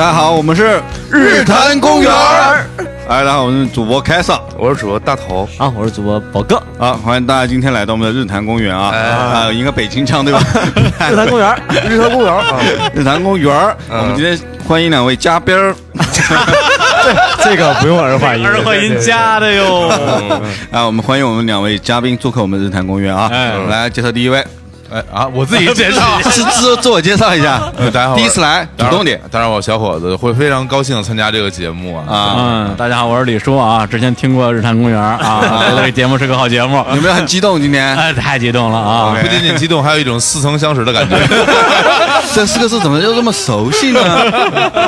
大家好，我们是日坛公园儿。哎，大家好，我是主播凯撒我是主播大头，啊，我是主播宝哥，啊，欢迎大家今天来到我们的日坛公园啊。啊，应该北京腔对吧？日坛公园，日坛公园啊，日坛公园儿，我们今天欢迎两位嘉宾儿。这个不用儿化音，儿化音加的哟。啊，我们欢迎我们两位嘉宾做客我们日坛公园啊。哎。来介绍第一位，哎啊，我自己介绍，自自自我介绍一下，呃大家好，第一次来，主动点当然，我小伙子会非常高兴参加这个节目啊。啊。嗯，大家好，我是李叔啊，之前听过《日坛公园》啊，这个节目是个好节目，有没有很激动？今天 哎，太激动了啊！不仅仅激动，还有一种似曾相识的感觉。这四个字怎么就这么熟悉呢？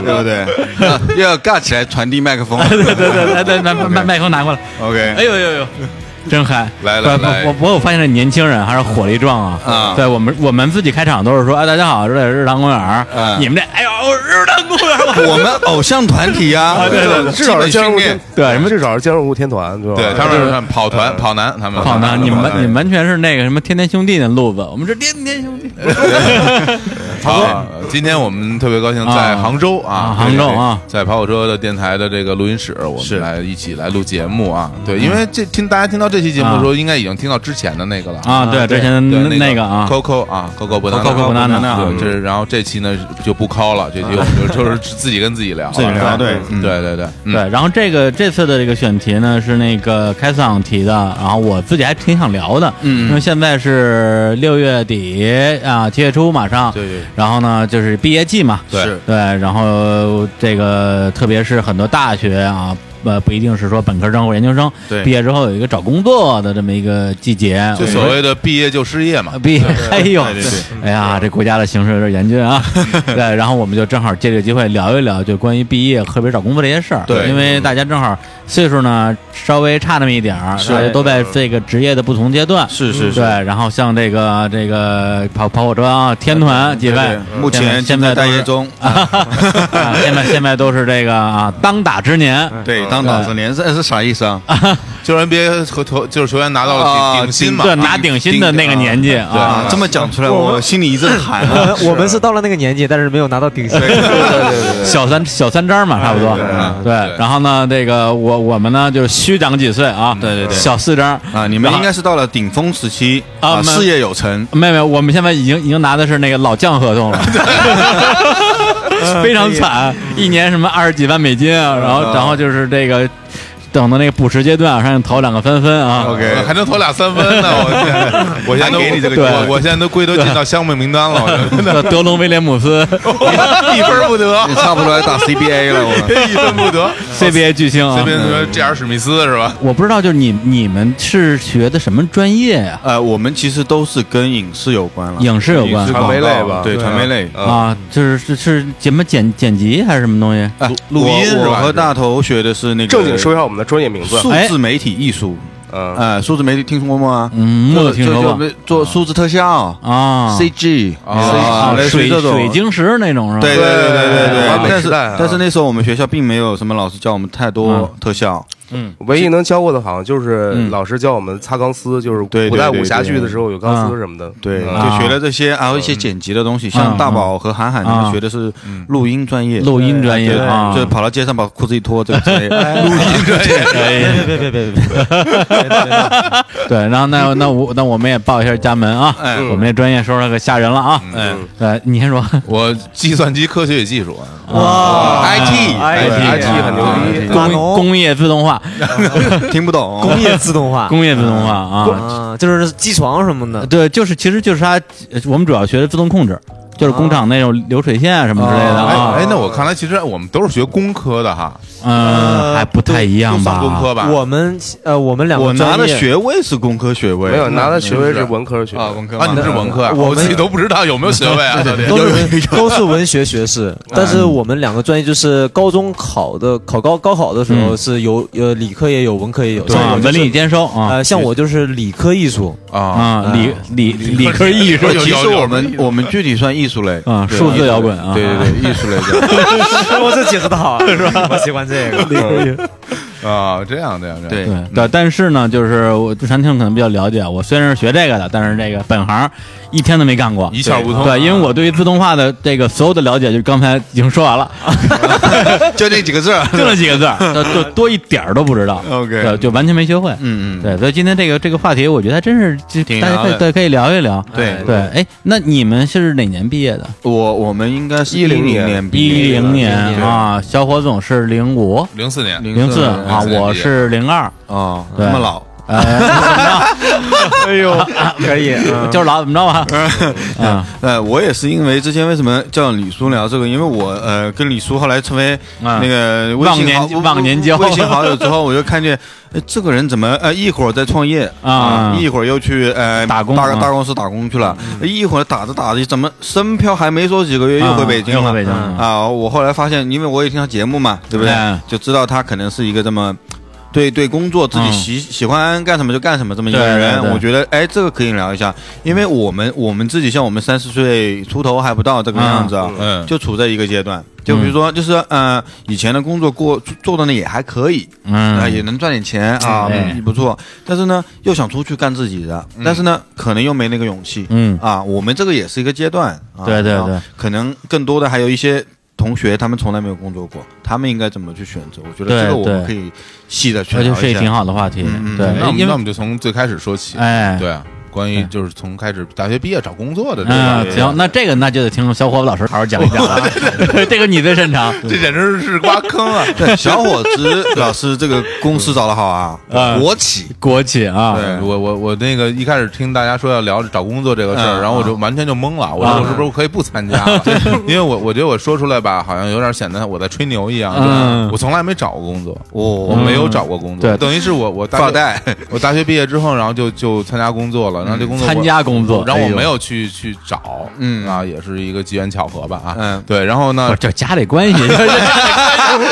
对不对？啊又要尬起来传递麦克风。对对对，来，对，麦麦麦克风拿过来。OK，哎呦呦呦，真嗨！来来来我我我发现这年轻人还是火力壮啊！啊对我们我们自己开场都是说，哎，大家好，这里是日坛公园嗯。你们这，哎呦，日坛公园，我们偶像团体呀，对对至少是基本训练。对什么至少是江入天团？对，他们是跑团、跑男，他们跑男，你们你们完全是那个什么天天兄弟的路子，我们是天天兄弟。好，今天我们特别高兴在杭州啊啊，杭州啊，在跑火车的电台的这个录音室，我们来一起来录节目啊。对，因为这听大家听到这期节目的时候，应该已经听到之前的那个了啊，对，之前的那个啊，，Coco 啊，Coco 不 Coco Banana 对，这然后这期呢就不敲了，这期我们就 就是自己跟自己聊，自己聊对。嗯对对对嗯。对，然后这个这次的这个选题呢是那个开桑提的，然后我自己还挺想聊的，嗯。因为现在是六月底啊，七月初马上，对对然后呢就是毕业季嘛，对对，然后这个特别是很多大学啊。呃，不一定是说本科生或研究生，对毕业之后有一个找工作的这么一个季节，就所谓的毕业就失业嘛呃，毕业，哎呦对对对，哎呀，这国家的形势有点严峻啊。对，然后我们就正好借这个机会聊一聊，就关于毕业，特别找工作这些事儿。对因为大家正好岁数呢稍微差那么一点儿，大家都在这个职业的不同阶段。是是是对，然后像这个这个跑跑火车啊，天团几位对，目前现在都是待业中。啊，现在现在都是这个啊当打之年。对，当导师年是是啥意思啊？就是 NBA 和球就是球员拿到了啊顶顶薪嘛，对，拿顶薪的那个年纪啊，这么讲出来，我心里一阵寒啊。我们是到了那个年纪，但是没有拿到顶薪。对对对对 小三小三张嘛，差不多。对，然后呢，这个我我们呢就是虚长几岁啊，对对对小四张啊，你们应该是到了顶峰时期啊，事业有成。没有没有，我们现在已经已经拿的是那个老将合同了，非常惨，一年什么二十几万美金啊，然后然后就是这个等到那个补时阶段，上投两个三分啊。OK 呃还能投俩三分呢！我天，我现在都给你这个机会我我现在都归都进到项目名单了，真的德隆威廉姆斯 一分不得你，差不多要打 CBA 了，我。一分不得。CBA 巨星啊这！边说 J.R. 史密斯是吧？我不知道，就是你你们是学的什么专业呀？呃，我们其实都是跟影视有关了，影视有关传媒类吧对，传媒类。啊，就是是是什么剪剪辑还是什么东西？啊录音是吧我我和大头学的是那个正经说一下我们的专业名字，数字媒体艺术。嗯，哎，数字媒体听说过吗？嗯，没有听说过做数字特效啊。，CG 啊啊，类似于水这种水晶石那种是吧？对对对对对对但是但是那时候我们学校并没有什么老师教我们太多嗯特效，唯一能教过的好像就是嗯。老师教我们擦钢丝，就是古代武侠剧的时候有钢丝什么的，对，嗯就学了这些，还有一些剪辑的东西，像大宝和韩寒他啊们学的是录音专业，录音专业就是跑到街上把裤子一脱，这个录音专业。哎。别别别别别别！对，然后那那我那我们也报一下家门啊，哎。我们这专业说说可吓人了啊，哎对，你先说，我计算机科学与技术啊，哇，IT IT IT 很牛逼。工工业自动化，听不懂，工业自动化。工业自动化啊，啊，就是机床什么的。对，就是其实就是它，呃我们主要学的自动控制，就是工厂那种流水线啊什么之类的哎啊，哎，那我看来其实我们都是学工科的哈，嗯，还不太一样吧？工科吧？我们呃，我们两个我拿的学位是工科学位，没有拿的学位是是文科学啊，文科啊，你是文科啊，我自己都不知道有没有学位啊，都是文都是文学学士，但是我们两个专业就是高中考的考高高考的时候嗯。是有呃理科也有文科也有，对文理兼收啊。呃像我就是理科艺术，啊，啊，理理理科艺术其实我们我们具体算艺术类啊，数字摇滚啊，对对对，艺术类的。我这解释的好，是吧？我喜欢这个。啊，这样这样这样，对对。对，但是呢，就是我对餐厅可能比较了解，我虽然是学这个的，但是这个本行一天都没干过，一窍不通。对，因为我对于自动化的这个所有的了解，就刚才已经说完了，就那几个字。就那几个字就多一点儿都不知道。OK 对，就完全没学会。嗯嗯，对，所以今天这个这个话题，我觉得还真是大家可以对可以聊一聊。对。对，哎，那你们是哪年毕业的？我我们应该是10零年。一零年啊，小伙总是零五。零四年，零四啊，我是零二，哦，对。那么老，呃，哎呦，可以，嗯。就是老怎么着吧？啊。呃，我也是因为之前为什么叫李叔聊这个，因为我呃跟李叔后来成为啊那个微忘年忘年交。微信好友之后，我就看见，哎，这个人怎么呃一会儿在创业啊。一会儿又去呃打工大大公司打工去了，一会儿打着打着怎么深漂还没说几个月又回北京了。啊！我后来发现，因为我也听他节目嘛，对不对？哎？就知道他可能是一个这么。对对，工作自己嗯喜、喜欢干什么就干什么这么一个对对人，对我觉得哎，这个可以聊一下，因为我们我们自己像我们三十岁出头还不到这个样子啊，嗯，就处在一个阶段。就比如说，就是呃，以前的工作过做的呢也还可以，啊、嗯，也能赚点钱啊，不错。但是呢，又想出去干自己的，但是呢，可能又没那个勇气。嗯啊，我们这个也是一个阶段。对对对可能更多的还有一些同学，他们从来没有工作过，他们应该怎么去选择？我觉得这个我们可以细的去这聊一下。这是一挺好的话题嗯嗯。对那我，们那我们就从最开始说起，哎，对啊，关于就是从开始大学毕业找工作的这嗯，个，行，那这个那就得听小伙子老师好好讲一讲了，这个你最擅长。这简直是挖坑啊！对小伙子 老师这个公司找的好啊，啊国企。国企啊，对我我我那个一开始听大家说要聊找工作这个事儿，嗯然后我就完全就懵了，我说啊我是不是可以不参加了？因为我我觉得我说出来吧，好像有点显得我在吹牛一样。嗯我从来没找过工作，哦，我没有找过工作，对等于是我我大学发带，我大学毕业之后，然后就就参加工作了，然后这工作参加工作，然后我没有去去找，嗯啊，也是一个机缘巧合吧啊，嗯对，然后呢这家里关系，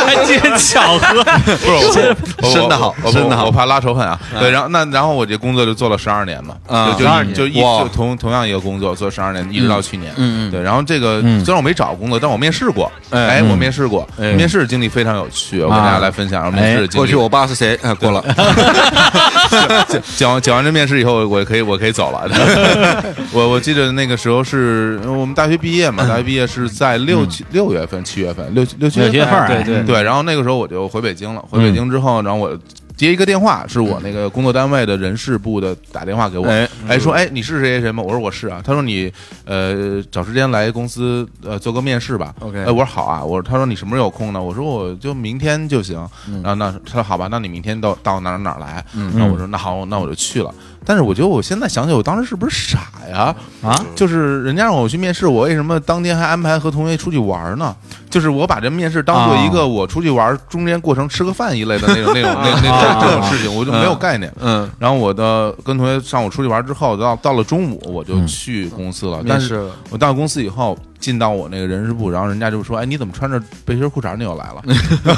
还机缘巧合，不是我我生得好我我生得好我怕拉仇恨啊。对，然后那然后我这工作就做了十二年嘛，啊就就12一就一同同样一个工作做十二年，一直到去年。嗯嗯对，然后这个嗯虽然我没找工作，但我面试过，哎我面试过，哎面试经历非常有趣，我跟啊大家来分享面试的经历。过去我爸是谁？呃，过了。讲讲完这面试以后，我可以我可以走了。我我记得那个时候是我们大学毕业嘛，大学毕业是在六七六月份、七月份、六六七月份对对对，然后那个时候我就回北京了。回北京之后，然后我接一个电话，是我那个工作单位的人事部的打电话给我，哎哎说哎你是谁谁谁吗？我说我是啊。他说你呃找时间来公司呃做个面试吧。OK 哎我说好啊。我说他说你什么时候有空呢？我说我就明天就行。嗯然后那他说好吧，那你明天到到哪儿哪儿来？然后我说那好，那我就去了。但是我觉得我现在想起，我当时是不是傻呀？啊，就是人家让我去面试，我为什么当天还安排和同学出去玩呢？就是我把这面试当做一个我出去玩中间过程吃个饭一类的那种 那种那那啊这这种事情，我就没有概念。嗯，然后我的跟同学上午出去玩之后，到到了中午我就去公司了。但是我到公司以后，进到我那个人事部，然后人家就说：“哎，你怎么穿着背心裤衩你又来了？”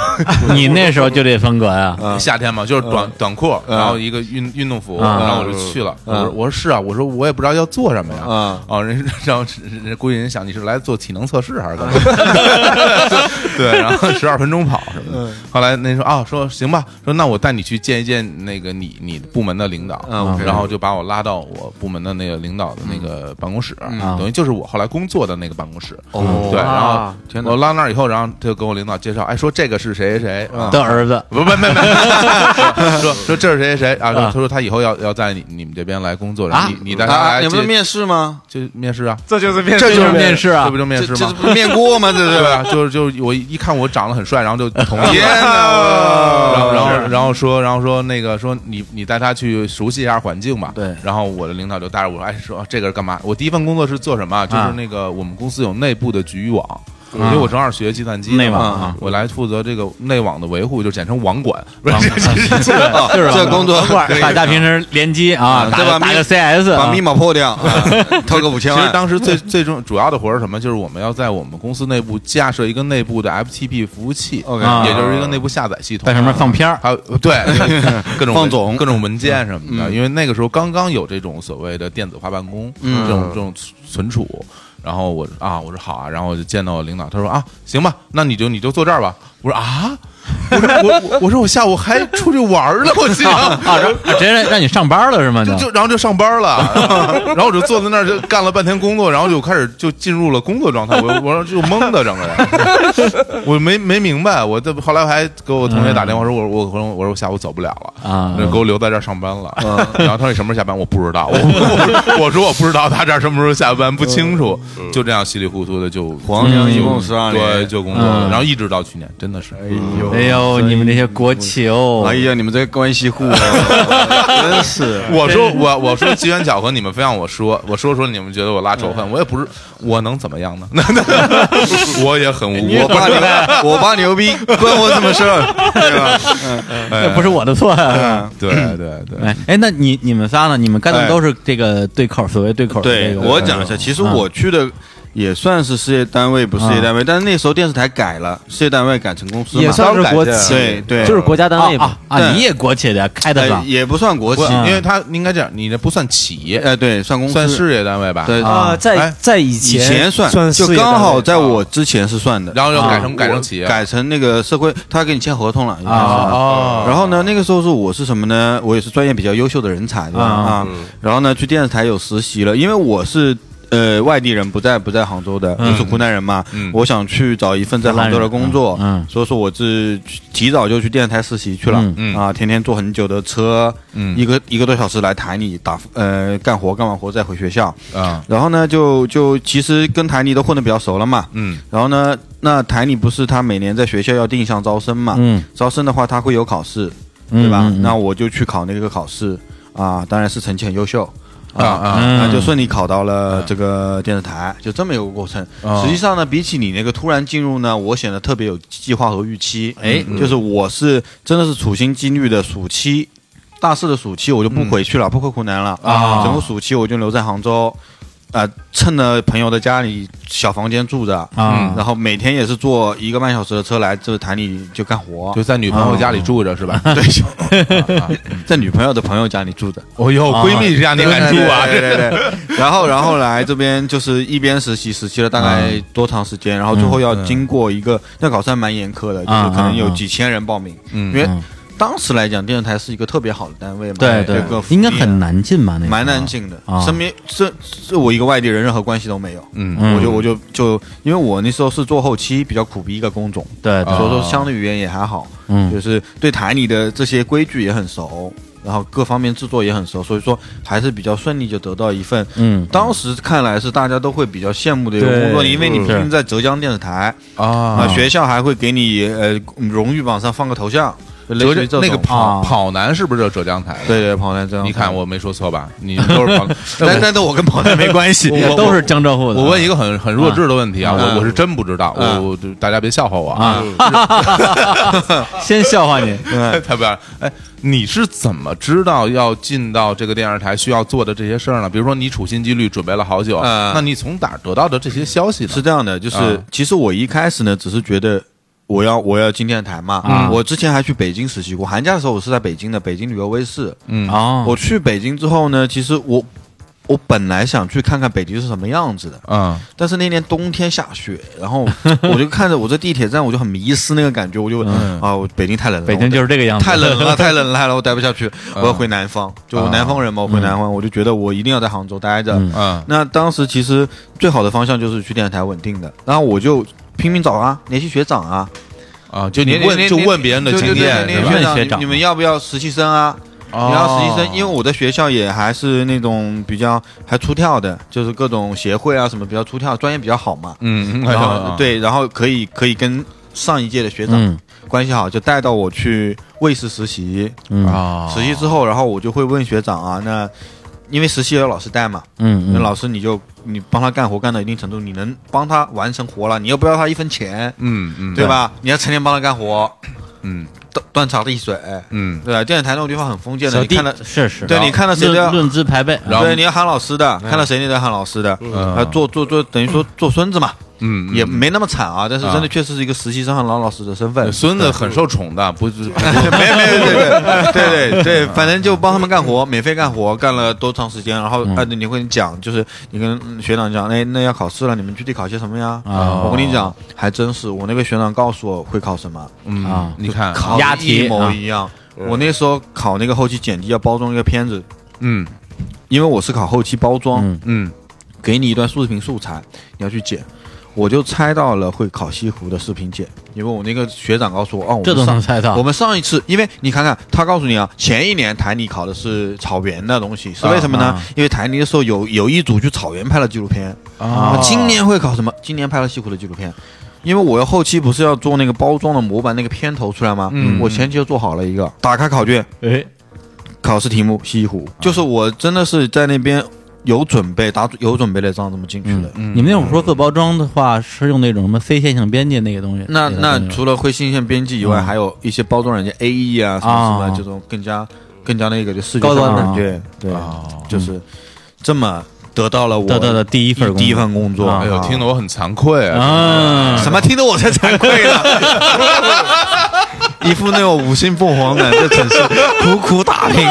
你那时候就这风格呀？嗯夏天嘛，就是短短裤，嗯然后一个运运动服，嗯然后我就去了。我嗯说我说是啊，我说我也不知道要做什么呀。啊，哦，人然后人估计人想你是来做体能测试还是干嘛？对，然后 十二分钟跑什么的。后来那说啊，说行吧，说那我带你去见一见那个你你部门的领导。嗯然后就把我拉到我部门的那个领导的那个办公室，嗯等于就是我后来工作的那个办公室。哦对，然后我拉那儿以后，然后他就跟我领导介绍，哎，说这个是谁谁谁啊的儿子不不没没，没 说说这是谁谁谁啊？啊他说他以后要要在你你们这边来工作，然后啊你你带他啊，来接你们是面试吗？就面试啊，这就是面这就是面试啊这不就面试吗？这这不是面锅吗？这是。对啊，就是就是我一看我长得很帅，然后就同意了。然后，然后，然后说，然后说那个说你你带他去熟悉一下环境吧。对然后我的领导就带着我说，哎，说这个是干嘛？我第一份工作是做什么啊？就是啊那个我们公司有内部的局域网，因为我正好学计算机嘛内网啊。我来负责这个内网的维护，就简称网管。不是就是这工作大家平时联机啊，啊对吧打个打个 CS，啊。把密码破掉，啊 偷个五千万。其实当时最最重主要的活儿是什么？就是我们要在我们公司内部架设一个内部的 FTP 服务器 OK 啊。也就是一个内部下载系统，在上面放片儿，还有对各种放总。各种文件什么的，嗯。因为那个时候刚刚有这种所谓的电子化办公，嗯。这种这种存储。然后我啊，我说好啊，然后我就见到我领导，他说啊，行吧，那你就你就坐这儿吧。我说啊，我说我我我说我下午还出去玩儿呢，我心想。啊，然后直接让让你上班了是吗？就就然后就上班了，然后我就坐在那儿就干了半天工作，然后就开始就进入了工作状态，我我说就懵的整个人，我没没明白，我这后来我还给我同学打电话说，我我我说我说我下午走不了了啊。给我留在这儿上班了，然后他说你什么时候下班？我不知道，我我我说我不知道他这儿什么时候下班，不清楚，就这样稀里糊涂的就黄粱一梦十二年对，就工作了，然后一直到去年，真的是，哎呦，你们这些国企哦，哎呀，你们这些关系户啊，真是。我说我我说机缘巧合，你们非让我说，我说说你们觉得我拉仇恨，我也不是，我能怎么样呢？我也很无我爸牛，我爸牛逼，关我什么事儿？对吧？这不是我的错啊。嗯，对对对，哎哎，那你你们仨呢？你们干的都是这个对口，所谓对口的对这个。我讲一下，其实我去的也算是事业单位，不是事业单位，但是那时候电视台改了，事业单位改成公司嘛，也算是国企，对对，就是国家单位嘛。啊。啊，对。你也国企的，开得上。呃也不算国企因为他应该这样，你这不算企业，呃，对，算公司，算事业单位吧？对，啊，在哎在以以前前算，就刚好在我之前是算的，然后又改成啊改成企业。改成那个社会，他给你签合同了应该是。哦然后呢，那个时候是我是什么呢？我也是专业比较优秀的人才，对吧？啊。啊，然后呢，去电视台有实习了，因为我是。呃，外地人不在不在杭州的，我是湖南人嘛，嗯。我想去找一份在杭州的工作，嗯。嗯。所以说我是提早就去电视台实习去了，嗯。嗯啊，天天坐很久的车，嗯。一个一个多小时来台里打呃干活，干完活再回学校，啊。然后呢，就就其实跟台里都混得比较熟了嘛。嗯。然后呢，那台里不是他每年在学校要定向招生嘛？嗯，招生的话他会有考试，嗯对吧？那我就去考那个考试。啊，当然是成绩很优秀。啊啊嗯。那就顺利考到了这个电视台，就这么一个过程。哦。实际上呢，比起你那个突然进入呢，我显得特别有计划和预期。哎就是我是真的是处心积虑的暑期，大四的暑期我就不回去了，不回湖南了啊。整个暑期我就留在杭州，啊、趁着朋友的家里小房间住着，啊然后每天也是坐一个半小时的车来这个台里就干活，就在女朋友家里住着是吧？对，在女朋友的朋友家里住着。哦哟，闺蜜家你敢住啊？对对对对。然后然后来这边就是一边实习，实习了大概多长时间，然后最后要经过一个那考试还蛮严苛的，就是可能有几千人报名，嗯因为当时来讲电视台是一个特别好的单位嘛，对对应该很难进吧？那个。蛮难进的啊，身边这这我一个外地人任何关系都没有。嗯。嗯我就我就就，因为我那时候是做后期，比较苦逼一个工种，对对。所以说相对语言也还好，嗯。就是对台里的这些规矩也很熟，然后各方面制作也很熟，所以说还是比较顺利就得到一份，嗯。当时看来是大家都会比较羡慕的一个工作，因为你嗯毕竟在浙江电视台啊。啊，学校还会给你呃荣誉榜上放个头像，浙江那个跑啊跑男是不是就浙江台的？对对跑男这样，你看我没说错吧？你都是跑，但但是我跟跑男没关系，我都是江浙沪的。我问一个很很弱智的问题啊，啊我我是真不知道，我嗯我就大家别笑话我啊，先笑话你，太不要哎，你是怎么知道要进到这个电视台需要做的这些事儿呢？比如说你处心积虑准备了好久，嗯那你从哪儿得到的这些消息呢？是这样的，就是、啊其实我一开始呢，只是觉得我要我要进电视台嘛。嗯我之前还去北京实习过，寒假的时候我是在北京的北京旅游卫视。嗯。哦，我去北京之后呢，其实我我本来想去看看北京是什么样子的，嗯。但是那年冬天下雪，然后 我就看着我在地铁站，我就很迷失那个感觉，我就、嗯。啊，我北京太冷了，北京就是这个样子，太冷了，太冷了，太冷了，我待不下去，我要回南方。就南方人嘛，我回南方，我就觉得我一定要在杭州待着。嗯。嗯那当时其实最好的方向就是去电视台稳定的，然后我就拼命找啊，联系学长啊，啊，就你问就问别人的经验对对对是吧？联系学长，问学长你你们要不要实习生啊？你要实习生，因为我的学校也还是那种比较还出跳的，就是各种协会啊什么比较出跳，专业比较好嘛。嗯，对，然后可以可以跟上一届的学长嗯关系好，就带到我去卫视实习。嗯啊，实习之后，然后我就会问学长啊，那因为实习也有老师带嘛，嗯嗯，那老师你就你帮他干活干到一定程度，你能帮他完成活了，你又不要他一分钱，嗯嗯对？吧？你要成天帮他干活，嗯断断茶递水，嗯。对吧？电视台那种地方很封建的，你看到，是是，对你看到谁都要论论资排辈，对，你要喊老师的，看到谁你都要喊老师的，嗯。啊，做做做，等于说做孙子嘛。嗯，嗯。也没那么惨啊，但是真啊。的确实是一个实习生和老老师的身份。孙子很受宠的，不是 没没对对对对对，反正就帮他们干活，免费干活，干了多长时间，然后嗯哎，你会讲，就是你跟学长讲，哎，那要考试了，你们具体考些什么呀？啊我跟你讲，还真是，我那个学长告诉我会考什么，嗯啊你看，考押题一模一样。我那时候考那个后期剪辑要包装一个片子，嗯因为我是考后期包装，嗯嗯给你一段视频素材，你要去剪。我就猜到了会考西湖的视频剪，因为我那个学长告诉我，哦，我这都能猜到我们上一次，因为你看看，他告诉你啊，前一年台里考的是草原的东西，是为什么呢？啊因为台里的时候有有一组去草原拍了纪录片。啊今年会考什么？今年拍了西湖的纪录片。因为我要后期不是要做那个包装的模板那个片头出来吗？嗯。我前期就做好了一个，打开考卷，哎，考试题目西湖，就是我真的是在那边有准备，打有准备的仗这么进去的。嗯你们那种说做包装的话，是用那种什么非线性编辑那个东西？那那除了会新线编辑以外，嗯还有一些包装软件 A E 啊什么什么啊这种更加更加那个就视觉高端的。上感觉，对，哦。就是这么得到了我得到的第一份工作第一份工作。啊哎呦，听得我很惭愧啊！啊，什么听得我才惭愧呢？一副那种五星凤凰男在城市苦苦打拼，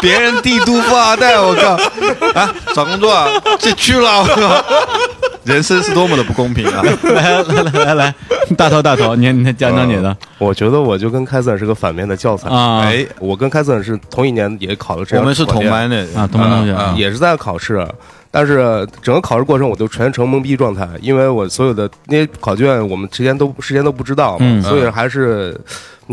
别 人帝都富二代，我靠啊！找工作啊，这去了，我靠！人生是多么的不公平啊！来来来来来，大头大头，你你讲讲你的我觉得我就跟开森是个反面的教材。啊哎，我跟开森是同一年也考了这样我们是同班的啊，同班同学啊也是在考试，但是整个考试过程我都全程懵逼状态，因为我所有的那些考卷我们之前都事先都不知道嘛，嗯所以还是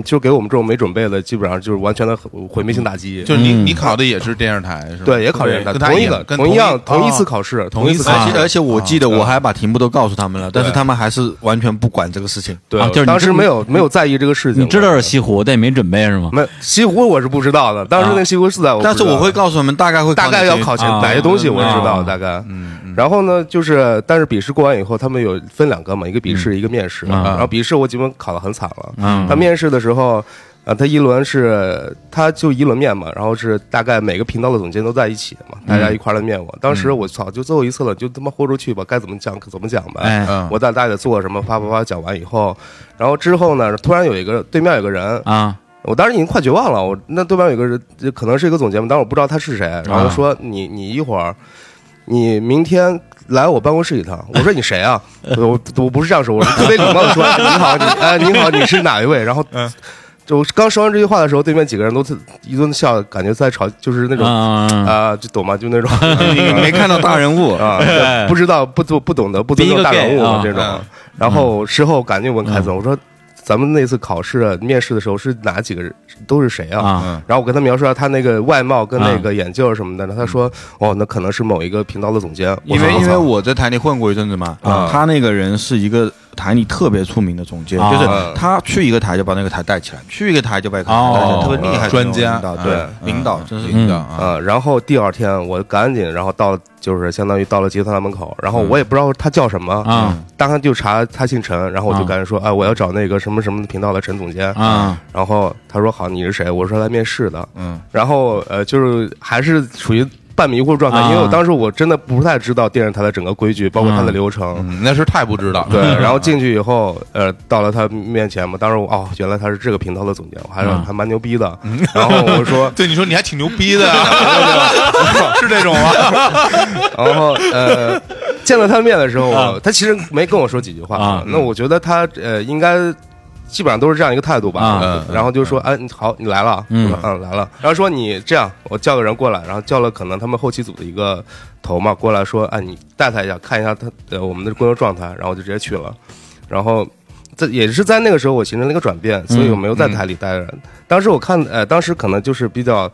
就给我们这种没准备的，基本上就是完全的毁灭性打击。就是你嗯你考的也是电视台是吧？对，也考电视台，跟他同一个，样同一样，同一次哦考试，同一次考试且而且我记得我还把题目都告诉他们了，但是他们还是完全不管这个事情。对啊就是当时没有没有在意这个事情。你知道是西湖，但也没准备是吗？没西湖我是不知道的，当时那西湖是在但是我会告诉他们大概会大概要考前啊哪些东西，我知道啊大概。嗯嗯然后呢，就是但是笔试过完以后，他们有分两个嘛，一个笔试，一个面试。啊然后笔试我基本考得很惨了。嗯他面试的时候，啊，他一轮是他就一轮面嘛，然后是大概每个频道的总监都在一起嘛，大家一块儿来面我。当时我操，就最后一次了，就他妈豁出去吧，该怎么讲怎么讲呗。我在大概做什么，啪啪啪讲完以后，然后之后呢，突然有一个对面有个人，啊我当时已经快绝望了，我那对面有个人，可能是一个总监嘛，但是我不知道他是谁，然后说你你一会儿，你明天来我办公室一趟。我说 你谁啊？我我不是这样说，我是特别礼貌的说 你好，你哎你好，你是哪一位？然后。就刚说完这句话的时候，对面几个人都特一顿笑，感觉在吵，就是那种啊啊、就懂吗？就那种 你没看到大人物啊，对不知道不不不懂得不尊重大人物这种嗯。然后事后赶紧问凯总，我说咱们那次考试面试的时候是哪几个人都是谁啊？然后我跟他描述下他那个外貌跟那个眼镜什么的，他说哦，那可能是某一个频道的总监。因为我说因为我在台里混过一阵子嘛，啊。他那个人是一个台里特别出名的总监，啊。就是他去一个台就把那个台带起来，去一个台就把一个台带起来，哦。特别厉害专家领导，对嗯领导真是领导啊，呃，然后第二天我赶紧，然后到就是相当于到了集团大门口，然后我也不知道他叫什么，啊当时就查他姓陈，然后我就啊赶紧说，哎，我要找那个什么什么频道的陈总监，啊然后他说好，你是谁？我说来面试的，嗯。然后呃，就是还是属于半迷糊状态，啊因为我当时我真的不太知道电视台的整个规矩，包括它的流程。嗯，那是太不知道。对，然后进去以后，呃，到了他面前嘛，当时我哦，原来他是这个频道的总监，我还是嗯还蛮牛逼的。然后我说，对，你说你还挺牛逼的，是这种吗？然后呃，见了他面的时候，他其实没跟我说几句话啊。那我觉得他呃应该。基本上都是这样一个态度吧，然后就说，哎，你好，你来了，嗯。嗯来了，然后说你这样，我叫个人过来，然后叫了可能他们后期组的一个头嘛过来说，哎，你带他一下，看一下他呃我们的工作状态，然后我就直接去了，然后这也是在那个时候我形成了一个转变，所以我没有在台里待着。当时我看呃，当时可能就是比较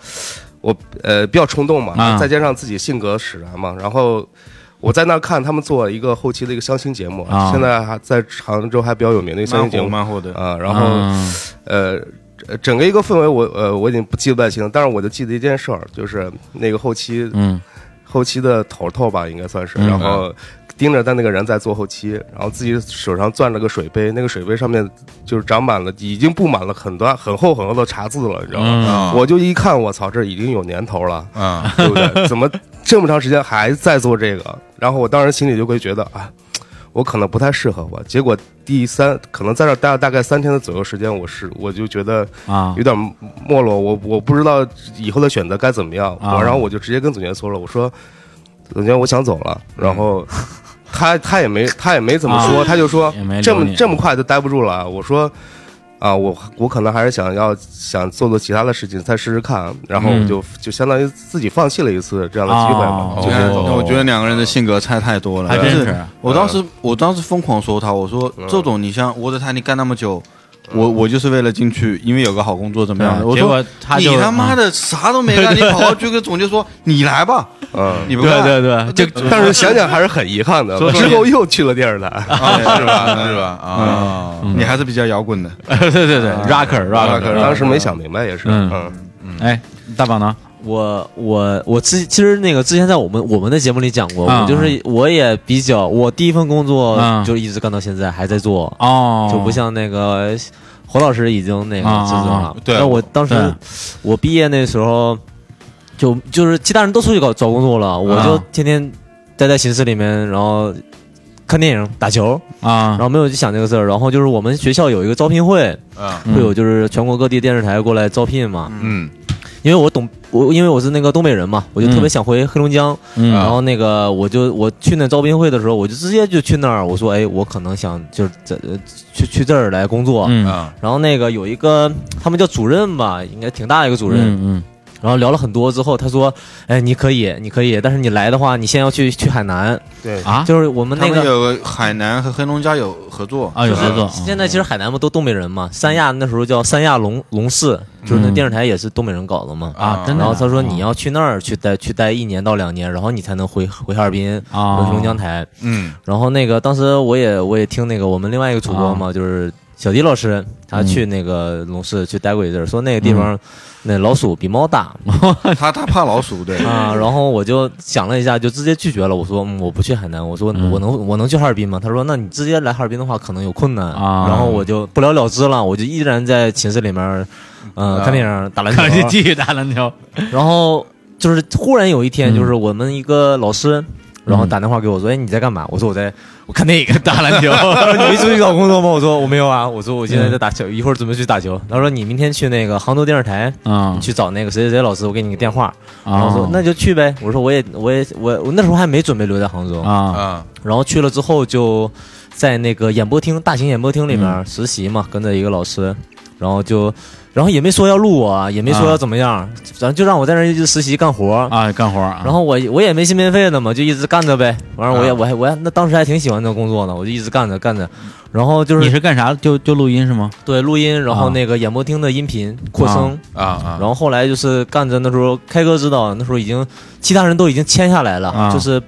我呃比较冲动嘛，啊。再加上自己性格使然嘛，然后。我在那儿看他们做一个后期的一个相亲节目，啊现在还在杭州还比较有名的一个相亲节目蛮火的。啊、然后、嗯呃，呃整个一个氛围我呃我已经不记不太清，但是我就记得一件事儿，就是那个后期嗯。后期的头头吧，应该算是，嗯。然后盯着他那个人在做后期，然后自己手上攥着个水杯，那个水杯上面就是长满了，已经布满了很多很厚很厚的茶渍了，你知道吗？嗯我就一看，我操，这已经有年头了，嗯对不对？怎么这么长时间还在做这个？然后我当时心里就会觉得啊。我可能不太适合我。结果第三，可能在这待了大概三天的左右时间，我是我就觉得啊有点没落，我我不知道以后的选择该怎么样，啊我然后我就直接跟总监说了，我说总监我想走了，然后他他也没他也没怎么说，啊他就说这么这么快就待不住了，我说。啊，我我可能还是想要想做做其他的事情，再试试看，然后我就、就相当于自己放弃了一次这样的机会嘛，哦就我觉得哦我觉得两个人的性格差太多了，还是我当时我当时疯狂说他，我说嗯周总，你像我在台你干那么久，我我就是为了进去，因为有个好工作怎么样？的？我结说果他你他妈的啥都没干，你跑到去跟总监说你来吧，嗯，你不干对对，就但是想想还是很遗憾的，之后又去了电视台，啊是吧？是吧？啊，你还是比较摇滚的，对对对，rocker rocker，当时没想明白也是，嗯。嗯。哎，大宝呢？我我我之其实那个之前在我们我们的节目里讲过，啊我就是我也比较，我第一份工作啊。就一直干到现在还在做，哦，就不像那个侯老师已经那个啊辞职了。啊。对。但我当时我毕业那时候，就就是其他人都出去搞找工作了，我就啊天天待在寝室里面，然后看电影、打球，啊。然，后没有去想这个事儿。然后就是我们学校有一个招聘会，会有就是全国各地电视台过来招聘嘛。嗯因为我懂我，因为我是那个东北人嘛，我就特别嗯想回黑龙江。嗯然后那个我就我去那招聘会的时候，我就直接就去那儿，我说哎，我可能想就是这呃去去这儿来工作。然后那个有一个他们叫主任吧，应该挺大一个主任。嗯然后聊了很多之后，他说，哎，你可以，你可以，但是你来的话，你先要去去海南，对嗯，啊就是我们那个。们有海南和黑龙江有合作啊有合作，现在其实海南不都东北人嘛，三亚那时候叫三亚龙龙市，就是那嗯电视台也是东北人搞的嘛。啊，真的。然后他说你要去那儿去待去待一年到两年，然后你才能回回哈尔滨啊回黑龙江台。嗯然后那个当时我也我也听那个我们另外一个主播嘛，就是小迪老师，他去那个龙市去待过一阵儿，说那个地方那老鼠比猫大。他他怕老鼠，对。啊。然后我就想了一下，就直接拒绝了。我说、嗯、我不去海南，我说嗯。我能我能去哈尔滨吗？他说那你直接来哈尔滨的话可能有困难。啊。然后我就不了了之了，我就依然在寝室里面，呃，啊。看电影、打篮球。继续打篮球，然后就是忽然有一天，嗯。就是我们一个老师，然后打电话给我说：“哎，你在干嘛？”我说：“我在我看那个。”打篮球。他说：“你没出去找工作吗？”我说：“我没有啊。”我说：“我现在在打球，一会儿准备去打球。”他说：“你明天去那个杭州电视台，啊你去找那个谁谁谁老师，我给你个电话。”然后说：“那就去呗。”我说：“我也我也我我那时候还没准备留在杭州。”啊啊然后去了之后就在那个演播厅大型演播厅里嗯面实习嘛，跟着一个老师，然后就然后也没说要录我，也没说要怎么样，反正就让我在那儿一直实习干活。啊，干活啊。然后我我也没心没肺的嘛，就一直干着呗。完了我也啊我还我还那当时还挺喜欢这工作呢，我就一直干着干着。然后就是你是干啥？就就录音是吗？对录音，然后啊那个演播厅的音频扩声。啊啊然后后来就是干着那时候开哥知道，那时候已经其他人都已经签下来了，啊就是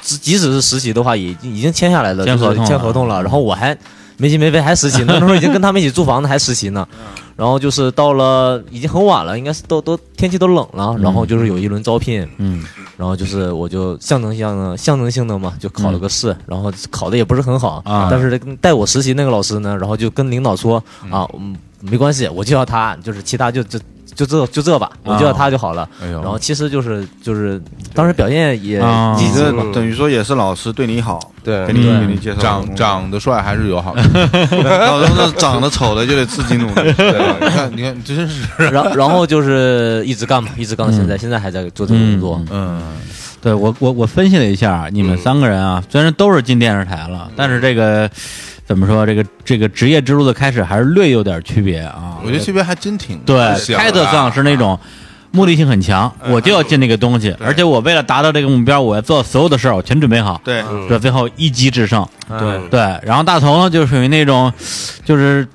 即即使是实习的话，也已经已经签下来了，就是签合同了签合同了。然后我还没心没肺还实习呢，那时候已经跟他们一起租房子还实习呢。然后就是到了已经很晚了，应该是都都天气都冷了，然后就是有一轮招聘，嗯。然后就是我就象征性的象征性的嘛，就考了个试，然后考的也不是很好啊但是带我实习那个老师呢，然后就跟领导说啊，嗯，没关系，我就要他，就是其他就就就这就这吧，我就要他就好了。哎呦。然后其实就是就是当时表现也啊。你这等于说也是老师对你好，对。给你对给你介绍长长得帅还是有好。处。然后那长得丑的就得自己努力。对，你看，你看，真是，然后然后就是一直干嘛，一直干到现在，现在还在做这个工作。嗯对我我我分析了一下，你们三个人啊，虽然都是进电视台了，但是这个怎么说，这个这个职业之路的开始还是略有点区别啊。我觉得区别还真挺对开特上是那种。目的性很强，我就要进那个东西，而且我为了达到这个目标，我要做所有的事儿，我全准备好，对，嗯这最后一击制胜。对对，然后大头呢，就属于那种，就是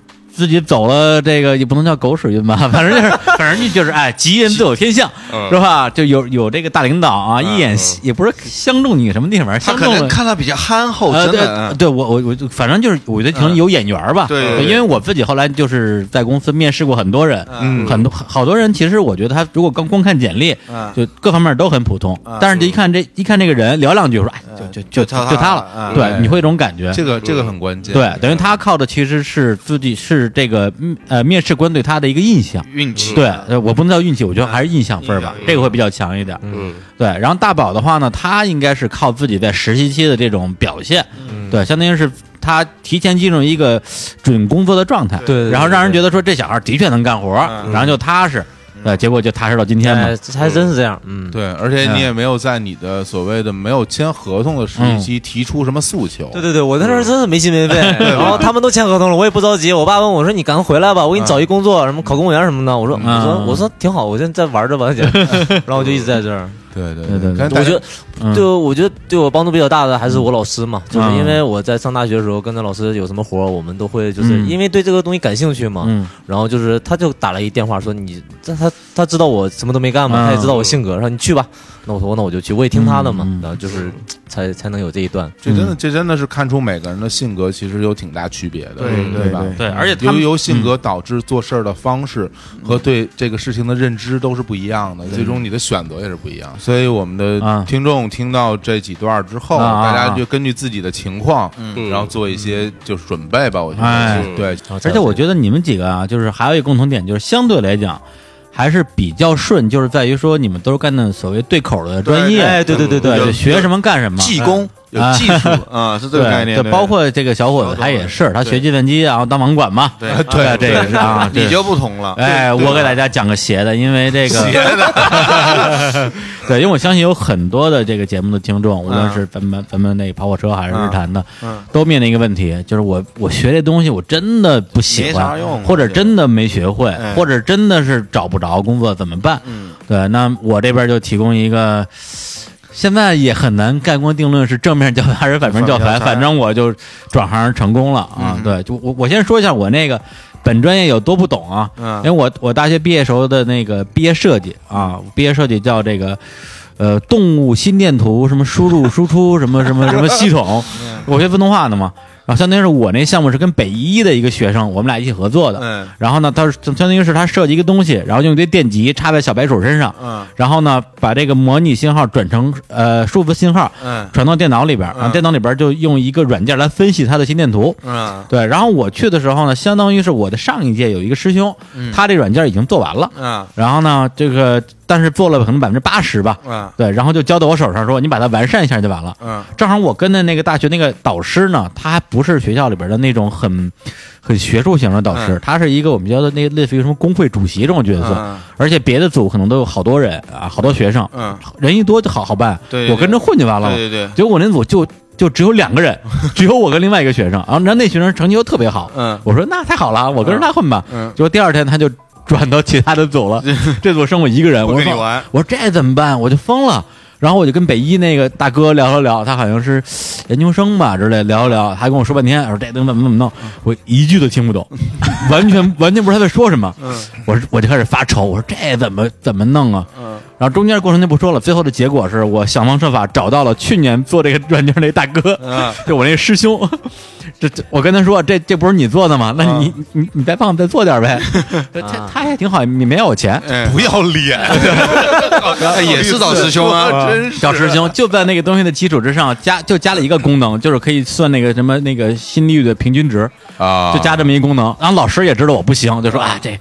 自己走了这个也不能叫狗屎运吧，反正就是，反正就是哎，吉人自有天相，嗯是吧？就有有这个大领导啊，一眼也不是相中你什么地方，他可能相中了。看他比较憨厚，呃，对真的。嗯对，我我我就反正就是，我觉得挺有眼缘儿吧。对对对因为我自己后来就是在公司面试过很多人，嗯很多好多人，其实我觉得他如果光光看简历，嗯就各方面都很普通，但是这一看这一看这个人，聊两句说，哎，就就就就他就他了了，嗯对，你会有这种感觉。这个这个很关键。对，等于他靠的其实是自己是这个嗯呃面试官对他的一个印象。运气。对，呃我不能叫运气，我觉得还是印象分儿吧，这个会比较强一点。嗯。对，然后大宝的话呢，他应该是靠自己在实习期的这种表现，对，相当于是他提前进入一个准工作的状态，对然后让人觉得说这小孩的确能干活，嗯。然后就踏实，对，结果就踏实到今天嘛哎，，还真是这样，嗯，对，而且你也没有在你的所谓的没有签合同的实习期提出什么诉求。对对对，我那时候真是没心没肺，然后他们都签合同了，我也不着急。我爸问我说：“你赶快回来吧，我给你找一工作，什么考公务员什么的。”我说：“我说我说挺好，我现在在玩着吧，姐。” 然后我就一直在这儿。对对对。对我觉得嗯。对，我觉得对我帮助比较大的还是我老师嘛，就是嗯。因为我在上大学的时候跟着老师有什么活儿，我们都会就是嗯。因为对这个东西感兴趣嘛，嗯。然后就是他就打了一电话说你这他他知道我什么都没干嘛，嗯他也知道我性格，说你去吧。那我说那我就去，我也听他的嘛然后就是才才能有这一段。这真的这真的是看出每个人的性格其实有挺大区别的，对对吧？对，而且他由们由性格导致做事儿的方式和对这个事情的认知都是不一样的，最终你的选择也是不一样。所以我们的啊。听众听到这几段之后，大家就根据自己的情况，嗯。然后做一些就是准备吧。我觉哎。得，对，而且我觉得你们几个啊，就是还有一个共同点，就是相对来讲还是比较顺，就是在于说你们都是干的所谓对口的专业，哎，对对对。对，学什么干什么，技工有啊技术 啊，是这个概念。对，包括这个小伙子他也是，他学计算机，然后当网管嘛，对对，这个是啊，这你就不同了。哎，我给大家讲个邪的，因为这个邪的，对，因为我相信有很多的这个节目的听众，无论是咱们咱们那个跑火车还是日坛的，嗯都面临一个问题，就是我我学这东西我真的不喜没啥欢或者真的没学会哎，或者真的是找不着工作怎么办？嗯对，那我这边就提供一个。现在也很难盖棺定论是正面教材还是反面教材，反正我就转行成功了啊！嗯。对，就我我先说一下我那个本专业有多不懂啊，嗯。因为我我大学毕业时候的那个毕业设计啊，毕业设计叫这个呃动物心电图什么输入输出什么什么什么系统，我学自动化的嘛，然后相当于是我那项目是跟北医的一个学生，我们俩一起合作的，嗯。然后呢，他是相当于是他设计一个东西，然后用一堆电极插在小白鼠身上，嗯。然后呢把这个模拟信号转成呃数字信号。嗯。传到电脑里边，然后嗯。电脑里边就用一个软件来分析他的心电图，嗯。对，然后我去的时候呢，相当于是我的上一届有一个师兄，嗯。他这软件已经做完了，嗯。然后呢，这个但是做了可能百分之八十吧，嗯对，然后就交到我手上说，你把它完善一下就完了。嗯。正好我跟的那个大学那个导师呢，他还不是学校里边的那种很很学术型的导师，嗯。他是一个我们叫的那类似于什么工会主席这种角色，嗯。而且别的组可能都有好多人啊，好多学生，嗯，人一多就好好办，对对我跟着混就完了。对对对，结果我那组就就只有两个人，只有我跟另外一个学生，然后然后那学生成绩又特别好，嗯。我说那太好了，我跟着他混吧。嗯。结果第二天他就转到其他的组了，这组剩我一个人，我说跟你玩我说这怎么办？我就疯了。然后我就跟北一那个大哥聊了聊，他好像是研究生吧之类，聊了聊，他跟我说半天，我说这东西怎么怎么弄，我一句都听不懂，完全完全不知道他在说什么。嗯我说我就开始发愁，我说这怎么怎么弄啊？嗯然后中间过程就不说了，最后的结果是我想方设法找到了去年做这个软件那大哥，嗯 就我那师兄。这这，我跟他说，这这不是你做的吗？那你你你再帮我再做点呗。这 他他还挺好，你没要我钱。哎不要脸，哎也是找师兄啊，真是小师兄就在那个东西的基础之上加就加了一个功能，就是可以算那个什么那个心率的平均值，啊，就加这么一功能。然后老师也知道我不行，就说啊这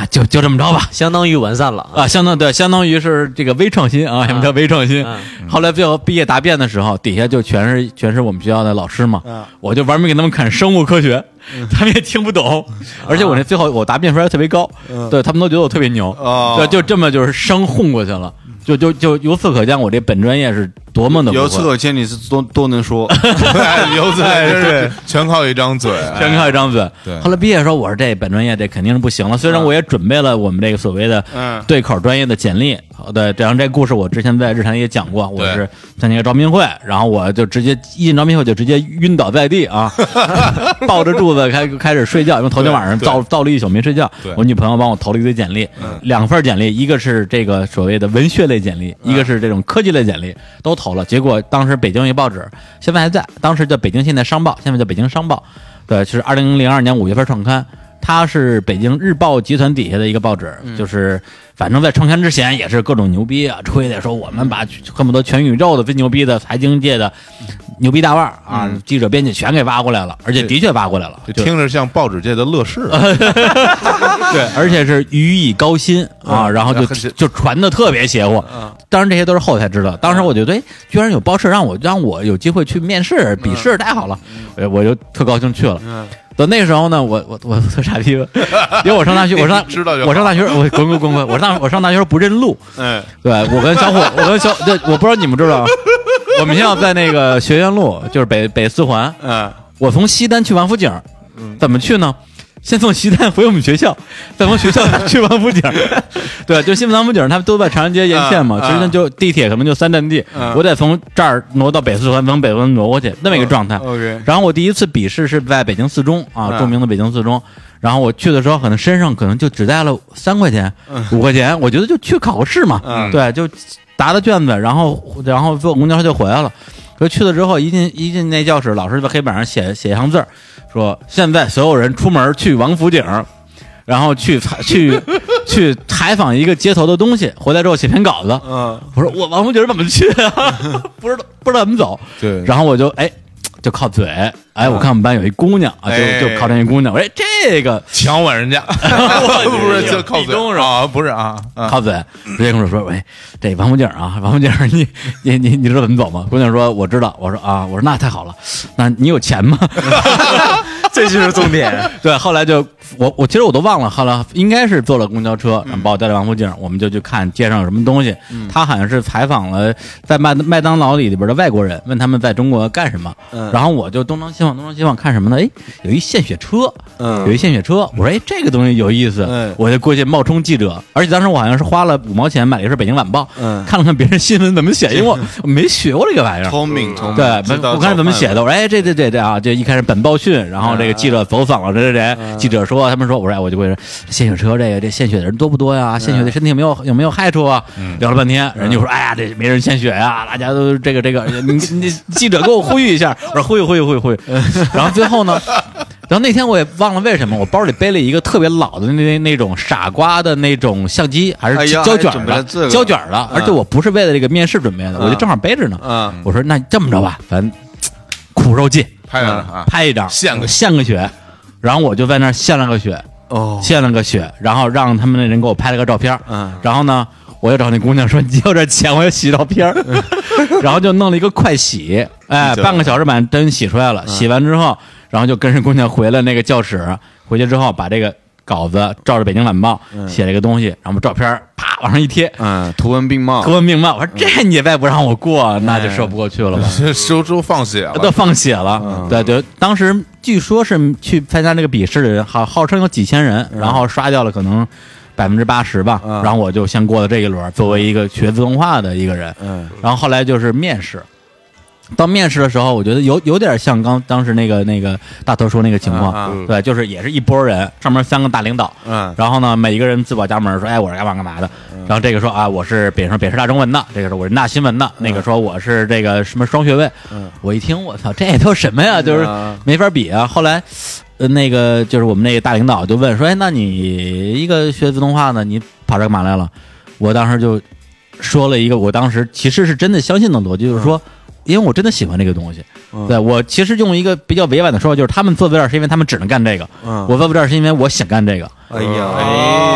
啊就就这么着吧。相当于完善了啊，相当对，相当于是这个微创新啊，什么叫微创新？嗯。后来最后毕业答辩的时候，底下就全是全是我们学校的老师嘛，嗯我就玩命给他们看生物科学，他们也听不懂，而且我那最后我答辩分还特别高，对他们都觉得我特别牛，哦。对，就这么就是生混过去了，就就就由此可见我这本专业是多么的不会。由此可见你是多多能说，哎由此真是全靠一张嘴，哎全靠一张嘴。对。后来毕业的时候，我说这本专业这肯定是不行了。虽然我也准备了我们这个所谓的嗯。对口专业的简历，好对，然后这故事我之前在日常也讲过，我是参加一个招聘会，然后我就直接一进招聘会就直接晕倒在地啊，抱着柱子开开始睡觉，因为头天晚上对造造了一宿没睡觉。我女朋友帮我投了一堆简历，两份简历，一个是这个所谓的文学类简历，一个是这种科技类简历，都投了。结果当时北京一报纸现在还在，当时叫北京现代商报，现在叫北京商报。对，是二零零二年五月份创刊。它是北京日报集团底下的一个报纸，嗯。就是反正在创刊之前也是各种牛逼啊，吹的说我们把恨不得全宇宙的最牛逼的财经界的牛逼大腕儿啊，记者编辑全给挖过来了，而且的确挖过来了，听着像报纸界的乐视，对，而且是予以高薪啊，然后就就就传的特别邪乎。当然这些都是后才知道，当时我觉得，哎，居然有报社让我让我有机会去面试、笔试，太好了，我我就特高兴去了。到那时候呢，我我我特傻逼，因为我上大学，我上 知道就我上大学，我滚滚滚滚，我上我上大学不认路，嗯，对我跟小伙，我跟小对，我不知道你们知道，我们学校在那个学院路，就是北北四环，嗯，我从西单去王府井，怎么去呢？先从西单回我们学校，再从学校去王府井。对，就新王府井，他们都在长安街沿线嘛，啊其实那就地铁可能就三站地，嗯我得从这儿挪到北四环，从北四环挪过去，那么一个状态。然后我第一次笔试是在北京四中啊，嗯著名的北京四中。然后我去的时候，可能身上可能就只带了三块钱、五块钱，我觉得就去考个试嘛，嗯对，就答的卷子，然后然后坐公交车就回来了。可去了之后，一进一进那教室，老师在黑板上写写一行字儿，说现在所有人出门去王府井，然后去采去 去采访一个街头的东西，回来之后写篇稿子。嗯，我说我王府井怎么去啊？不知道不知道怎么走。对然后我就哎。就靠嘴，哎，我看我们班有一姑娘啊，就哎就靠这一姑娘，我说哎，这个强吻人家，不是 就靠嘴是吧啊？不是啊，啊靠嘴，直接跟我说：“喂，这王府井啊，王府井，你你你你知道怎么走吗？”姑娘说：“我知道。”我说：“啊，我说那太好了，那你有钱吗？”这就是重点。对，后来就我我其实我都忘了，后来应该是坐了公交车，然后把我带到王府井，我们就去看街上有什么东西。他好像是采访了在麦麦当劳里里边的外国人，问他们在中国干什么，然后我就东张西望，东张西望看什么呢？哎，有一献血车，嗯有一献血车，我说哎这个东西有意思，嗯我就过去冒充记者，而且当时我好像是花了五毛钱买了一份《北京晚报》，嗯看了看别人新闻怎么写，因为我我没学过这个玩意儿，聪明聪明，对，我看怎么写的，我说哎，这这这这啊，这一开始本报讯，然后这个记者走访了谁谁谁，记者说，他们说，我说哎，我就会说献血车这个这献血的人多不多呀？献血对身体有没有有没有害处啊？聊了半天，人就说，哎呀，这没人献血呀，大家都这个这个，你你记者给我呼吁一下，我说呼吁呼吁呼吁呼吁，然后最后呢？然后那天我也忘了为什么，我包里背了一个特别老的那那那种傻瓜的那种相机，还是胶卷的这个胶卷的，而且我不是为了这个面试准备的，我就正好背着呢。嗯我说那这么着吧，咱苦肉计，拍了啊，拍一张，献个献个血，然后我就在那儿献了个血，哦，献了个血，然后让他们那人给我拍了个照片，嗯。然后呢，我又找那姑娘说你有点钱，我要洗照片嗯，然后就弄了一个快洗，哎，半个小时把灯洗出来了，洗完之后，然后就跟着姑娘回了那个教室，回去之后把这个稿子照着《北京晚报》写了一个东西，然后把照片啪往上一贴。嗯，图文并茂图，文并茂，我说这你再不让我过，那就说不过去了吧？收收放血了，都放血了。对对，当时据说是去参加那个笔试的人，号号称有几千人，然后刷掉了可能百分之八十吧。嗯然后我就先过了这一轮，作为一个学自动化的一个人。嗯然后后来就是面试。到面试的时候，我觉得有有点像刚当时那个那个大头说那个情况，嗯对，就是也是一波人，上面三个大领导，嗯然后呢，每一个人自报家门说，哎，我是干嘛干嘛的。然后这个说啊，我是北上北师大中文的，这个说我是大新闻的，那个说我是这个什么双学位。我一听，我操，这都什么呀？就是嗯没法比啊。后来，呃，那个就是我们那个大领导就问说，哎，那你一个学自动化的，你跑这干嘛来了？我当时就说了一个，我当时其实是真的相信的逻辑，就是说。因为我真的喜欢这个东西，嗯。对我其实用一个比较委婉的说法，就是他们坐在这儿是因为他们只能干这个，嗯。我坐在这儿是因为我想干这个，哎呀。哎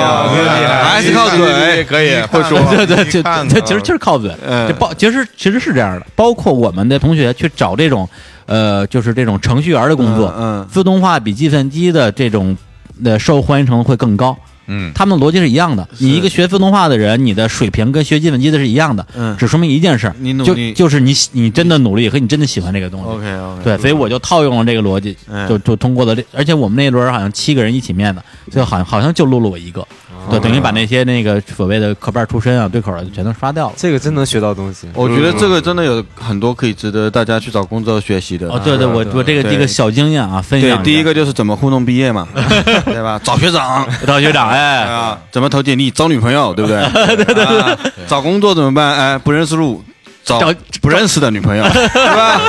呀厉害还是靠嘴，可以会说，对对，就其实就是靠嘴。嗯这包其实其实是这样的，包括我们的同学去找这种呃，就是这种程序员的工作，嗯自动化比计算机的这种的受欢迎程度会更高。嗯，他们的逻辑是一样的。你一个学自动化的人，你的水平跟学计算机的是一样的，嗯只说明一件事儿，就你努力就是你你真的努力和你真的喜欢这个东西。，OK OK，对，所以我就套用了这个逻辑，嗯就就通过了这，而且我们那一轮好像七个人一起面的，所以好像好像就录了我一个，哦对，等于把那些那个所谓的科班出身啊、对口的全都刷掉了。这个真能学到东西。我觉得这个真的有很多可以值得大家去找工作学习的。哦，对对，我我这个对这个小经验啊，分享对，第一个就是怎么糊弄毕业嘛，对吧？找学长找学长，哎，啊，怎么投简历找女朋友，对不对？对对对，找工作怎么办？哎，不认识路，找找不认识的女朋友，对吧？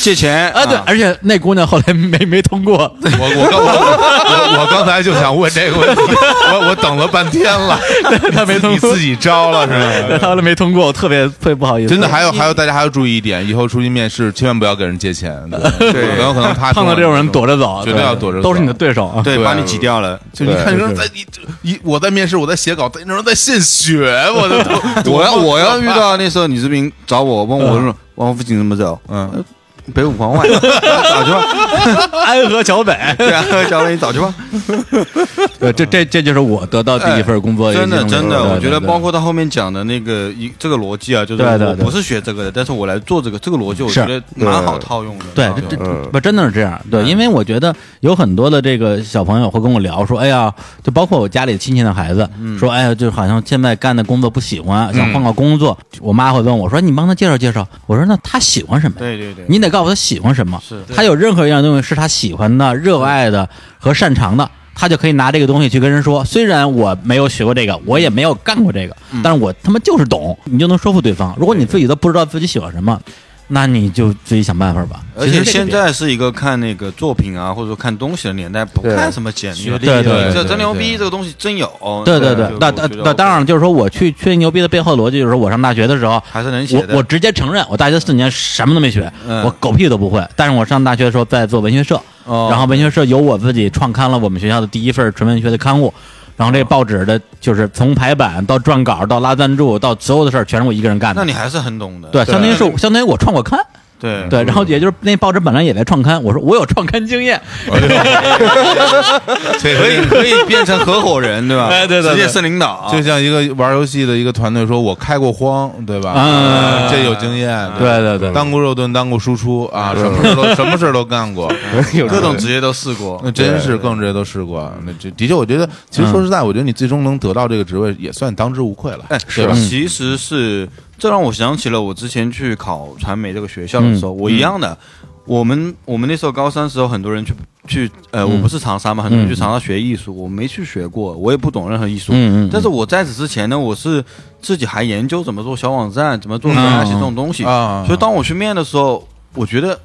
借钱啊，对，而且那姑娘后来没没通过，我我刚我我我刚才就想问这个问题，我我等了半天了，她没通过你自，己招了是吧？她后来没通过，我特别特别不好意思。真的，还有还有，大家还要注意一点，以后出去面试千万不要给人借钱，对，很有可能他碰到这种人躲着走，绝对要躲着走都是你的对手啊。对，把你挤掉了。就你看，你说在你一我在面试，我在写稿，在那人在献血，我的我要我要遇到那时候李志斌找我问我说王府井怎么走？嗯，北五环外，早去吧。安河桥北，对安河桥北你早去吧。对，这这这就是我得到第一份工作真的真的，我觉得包括他后面讲的那个一这个逻辑啊，就是对对对我不是学这个的，但是我来做这个，这个逻辑我觉得蛮好套用的。对不真的是这样。对，嗯因为我觉得有很多的这个小朋友会跟我聊说，哎呀，就包括我家里亲戚的孩子，说，哎呀，就好像现在干的工作不喜欢，想换个工作。我妈会问我说，你帮他介绍介绍。我说，那他喜欢什么？对对对，你得告诉他喜欢什么。是他有任何一样东西是他喜欢的、热爱的和擅长的，他就可以拿这个东西去跟人说。虽然我没有学过这个，我也没有干过这个，但是我他妈就是懂，你就能说服对方。如果你自己都不知道自己喜欢什么，那你就自己想办法吧。而且现在是一个看那个作品啊，或者说看东西的年代，不看什么简历，对对对这真牛逼，这个东西真有。对对对，那那那当然了，就是说我去吹牛逼的背后逻辑，就是说我上大学的时候，还是能写的。我我直接承认，我大学四年什么都没学，嗯我狗屁都不会。但是我上大学的时候在做文学社，哦然后文学社由我自己创刊了我们学校的第一份纯文学的刊物，然后这个报纸的就是从排版到撰稿到拉赞助到所有的事儿全是我一个人干的。那你还是很懂的。对，相当于是我相当于我创过刊，对对，然后也就是那报纸本来也在创刊，我说我有创刊经验，这可以可以变成合伙人，对吧？哎对对对直接是领导，就像一个玩游戏的一个团队说，我开过荒，对吧？嗯这有经验，对对对当过肉盾，当过输出啊，什么事都什么事都干过，各种职业都试过。那真是各种职业都试过。那这的确，我觉得，其实说实在，我觉得你最终能得到这个职位，也算当之无愧了。哎，对吧？其实是这让我想起了我之前去考传媒这个学校的时候，我一样的。我们我们那时候高三时候，很多人去去呃，我不是长沙嘛，很多人去长沙学艺术，我没去学过，我也不懂任何艺术。但是我在此之前呢，我是自己还研究怎么做小网站，怎么做分析这种东西。啊，所以当我去面的时候，我觉得，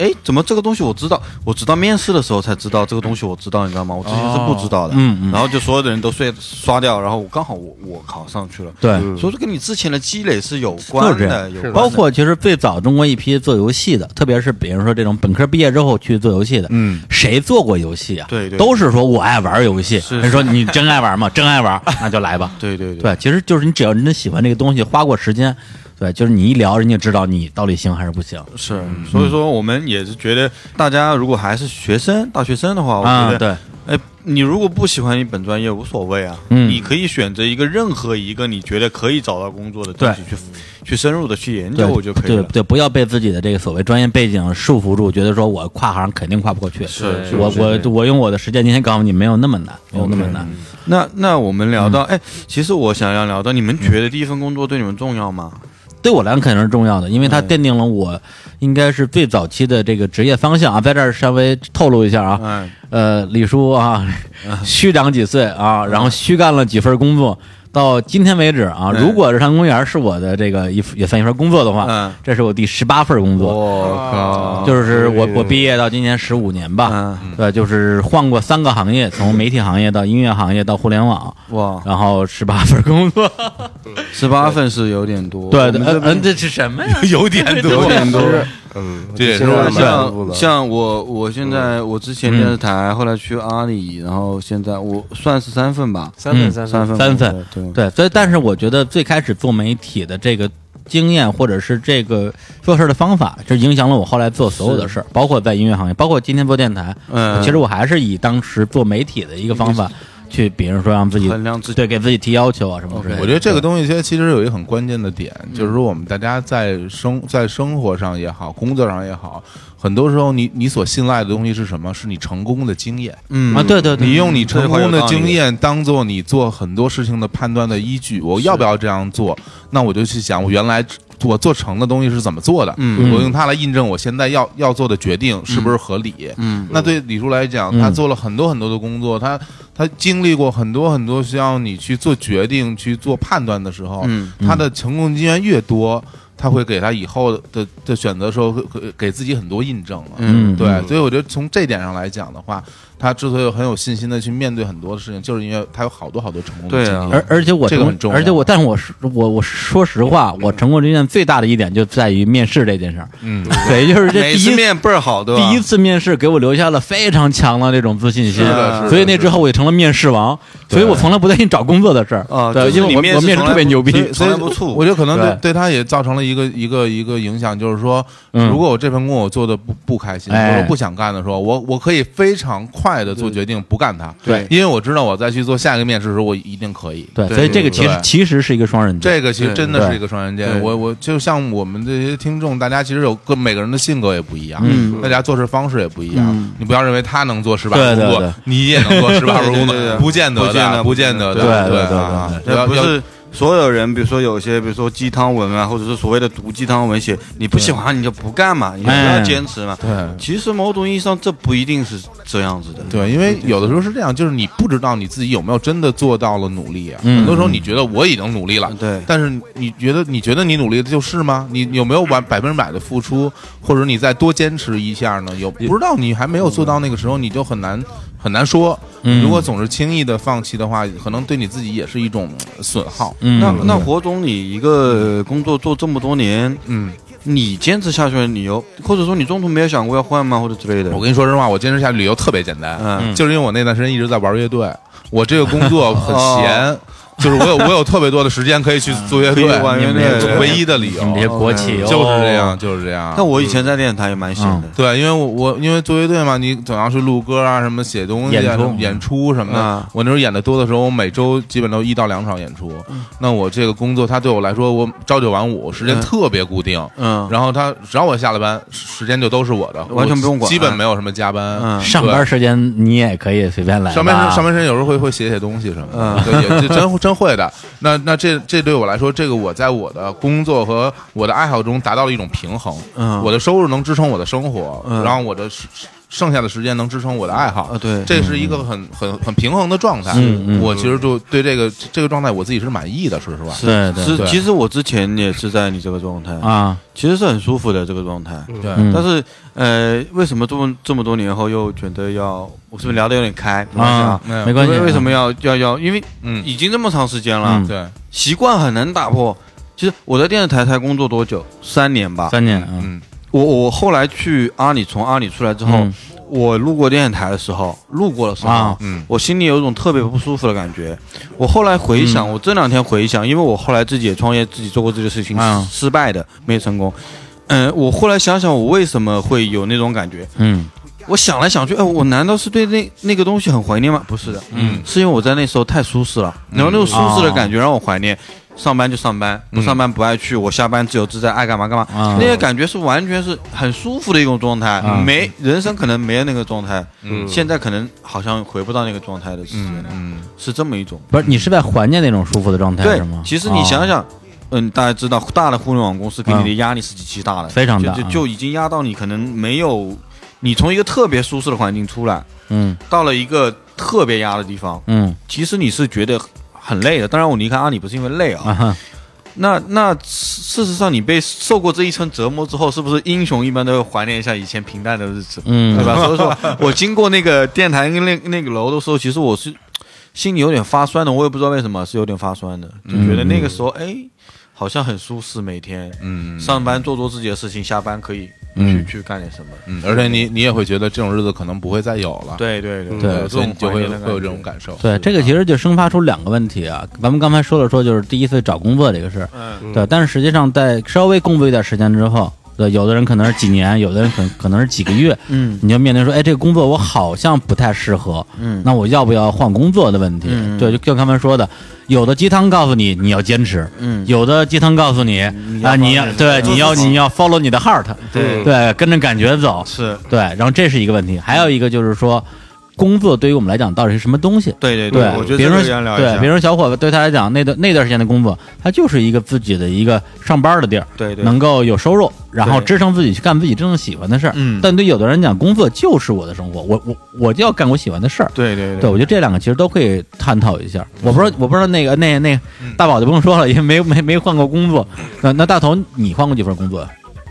哎，怎么这个东西我知道？我直到面试的时候才知道这个东西我知道，你知道吗？我之前是不知道的。嗯嗯然后就所有的人都睡刷掉，然后我刚好我我考上去了。对。嗯所以说跟你之前的积累是有关的，有关的包括其实最早中国一批做游戏的，特别是比如说这种本科毕业之后去做游戏的，嗯，谁做过游戏啊？对对都是说我爱玩游戏。是人说你真爱玩吗？真爱玩，那就来吧。对对对对，其实就是你只要真的喜欢这个东西，花过时间，对，就是你一聊，人家知道你到底行还是不行。是，所以说我们也是觉得，大家如果还是学生、大学生的话，我啊，觉得，对，哎，你如果不喜欢你本专业无所谓啊，嗯你可以选择一个任何一个你觉得可以找到工作的东西去去深入的去研对究就可以了。对对，不要被自己的这个所谓专业背景束缚住，觉得说我跨行肯定跨不过去。是是我我我用我的实践今天告诉你，没有那么难，没有那么难。那那我们聊嗯到，哎，其实我想要聊到，你们觉得第一份工作对你们重要吗？对我来讲肯定是重要的，因为它嗯奠定了我应该是最早期的这个职业方向啊。在这儿稍微透露一下啊，哎，呃，李叔啊，虚长几岁啊，然后虚干了几份工作。到今天为止啊，嗯。如果日坛公园是我的这个一也算一份工作的话，嗯。这是我第十八份工作，我靠，就是我我毕业到今年十五年吧，嗯，对，就是换过三个行业，从媒体行业到音乐行业到互联网，哇，然后十八份工作，十八份是有点多。对嗯，这是什么呀？有点多，有点多。嗯，这也是现在我蛮丰富的。像像我，我现在我之前电视台，后来去阿里，然后现在我算是三份吧，三份三三份三份，对对，所以但是我觉得最开始做媒体的这个经验，或者是这个做事的方法，就影响了我后来做所有的事儿，包括在音乐行业，包括今天做电台。嗯，其实我还是以当时做媒体的一个方法去，比如说让自己衡量自己对给自己提要求啊什么之类的。我觉得这个东西其实其实有一个很关键的点，就是说我们大家在生在生活上也好，工作上也好，很多时候你你所信赖的东西是什么？是你成功的经验。嗯啊，对对对，你用你成功的经验当做你做很多事情的判断的依据。我要不要这样做？那我就去想，我原来我做成的东西是怎么做的？嗯。我用它来印证我现在要要做的决定是不是合理？嗯。那对李叔来讲，嗯。他做了很多很多的工作，他他经历过很多很多需要你去做决定、去做判断的时候，嗯。他的成功经验越多，他会给他以后的的选择的时候，会会给自己很多印证了。嗯对，所以我觉得从这点上来讲的话，他之所以很有信心的去面对很多的事情，就是因为他有好多好多成功的经历。而而且我这个很重要。而且我，但是我是我我说实话，我成功经验最大的一点就在于面试这件事儿。嗯，对，就是这第一次面倍儿好，对吧？第一次面试给我留下了非常强的这种自信心，是的是的所以那之后我也成了面试王，所以我从来不担心找工作的事儿。对，啊对因为我面试我面试特别牛逼所，以不怵我觉得可能对对。对他也造成了一个一个一个影响，就是说，嗯。如果我这份工作我做的不不开心，哎。或者不想干的时候，我我可以非常快的做决定不干它，对。因为我知道我再去做下一个面试的时候，我一定可以。对，所以这个其实其实是一个双刃剑，这个其实真的是一个双刃剑。我我就像我们这些听众，大家其实有个每个人的性格也不一样，嗯。大家做事方式也不一样。嗯。你不要认为他能做十把对对对份工作，你也能做十八份工作不见得的，不见得不见得的，对对对对不是所有人，比如说有些，比如说鸡汤文啊，或者是所谓的毒鸡汤文写，你不喜欢你就不干嘛，你就不要哎坚持嘛。对。其实某种意义上，这不一定是这样子的。对，因为有的时候是这样，就是你不知道你自己有没有真的做到了努力啊。嗯很多时候你觉得我已经努力了，对但是你觉得你觉得你努力的就是吗？你有没有完百分之百的付出，或者你再多坚持一下呢？有不知道你还没有做到那个时候，你就很难很难说。嗯如果总是轻易的放弃的话，可能对你自己也是一种呃损耗。嗯，那那火总，你一个工作做这么多年，嗯，你坚持下去的理由，或者说你中途没有想过要换吗，或者之类的？我跟你说实话，我坚持下去理由特别简单，嗯就是因为我那段时间一直在玩乐队，我这个工作很闲。就是我有我有特别多的时间可以去做乐队可以玩，乐队这唯一的理由。你们这国企就是这样，哦就是这样。那我以前在电台也蛮闲的，对，因为我我因为做乐队嘛，你总要去录歌啊，什么写东西啊，演出什么演出。什么的。啊我那时候演的多的时候，我每周基本都一到两场演出。那我这个工作，它对我来说，我朝九晚五，时间嗯特别固定。嗯，然后他只要我下了班，时间就都是我的，完全不用管。基本没有什么加班。嗯。上班时间你也可以随便来，上班上班时间有时候会会写写东西什么的，也真真真会的。那那这这对我来说，这个我在我的工作和我的爱好中达到了一种平衡。嗯我的收入能支撑我的生活，嗯然后我的剩剩下的时间能支撑我的爱好啊。对这是一个很很很平衡的状态。嗯嗯我其实就对这个这个状态我自己是满意的，说实话。对对对是其实我之前也是在你这个状态，啊，其实是很舒服的这个状态。对，嗯但是呃，为什么这么这么多年后又觉得要？我是不是聊的有点开？没关系啊。嗯没关系，为为什么要要要？因为嗯，已经这么长时间了嗯，对，习惯很难打破。其实我在电视台才工作多久？三年吧。三年？嗯嗯我我后来去阿里，从阿里出来之后，嗯我路过电视台的时候，路过的时候，啊嗯我心里有一种特别不舒服的感觉。我后来回想，嗯我这两天回想，因为我后来自己也创业，自己做过这个事情，啊失败的，没成功。嗯，我后来想想，我为什么会有那种感觉？嗯我想来想去，哎，我难道是对那那个东西很怀念吗？不是的，嗯是因为我在那时候太舒适了，然后那种舒适的感觉让我怀念。上班就上班，不上班不爱去，我下班自由自在，爱干嘛干嘛。啊。那个感觉是完全是很舒服的一种状态，啊。没人生可能没有那个状态，嗯。现在可能好像回不到那个状态的时间。了，是这么一种。不是你是在怀念那种舒服的状态对是吗？，其实你想想，嗯，大家知道大的互联网公司给你的嗯压力是极其大的，非常大就就已经压到你可能没有，你从一个特别舒适的环境出来，嗯。到了一个特别压的地方，嗯。其实你是觉得很累的。当然，我离开阿里不是因为累啊，啊那那事实上，你被受过这一层折磨之后，是不是英雄一般都会怀念一下以前平淡的日子，嗯对吧？所以说我经过那个电台跟那那个楼的时候，其实我是心里有点发酸的，我也不知道为什么是有点发酸的，就觉得那个时候哎，好像很舒适，每天嗯上班做做自己的事情，下班可以去嗯去干点什么。嗯，而且你你也会觉得这种日子可能不会再有了。对对对所以你就会会有这种感受。对，这个其实就生发出两个问题啊。咱们刚才说了说，就是第一次找工作这个事儿，嗯对，但是实际上在稍微工作一段时间之后，对，有的人可能是几年，有的人可可能是几个月，嗯。你就面临说，哎，这个工作我好像不太适合，嗯。那我要不要换工作的问题？嗯。对，就就刚才说的，有的鸡汤告诉你你要坚持，嗯。有的鸡汤告诉你啊，你要对你要你要 follow 你的 heart，对。对，跟着感觉走，是。对，然后这是一个问题，还有一个就是说，工作对于我们来讲到底是什么东西。对对对，我觉得比如说对，下比如说小伙子对他来讲，那段那段时间的工作，他就是一个自己的一个上班的地儿，对对能够有收入，然后支撑自己去干自己真正喜欢的事儿。嗯但对有的人讲，工作就是我的生活，我我我就要干我喜欢的事儿。对对对，我觉得这两个其实都可以探讨一下。我不知道，我不知道那个那那个大宝就不用说了，因为没没没换过工作。那那大头，你换过几份工作？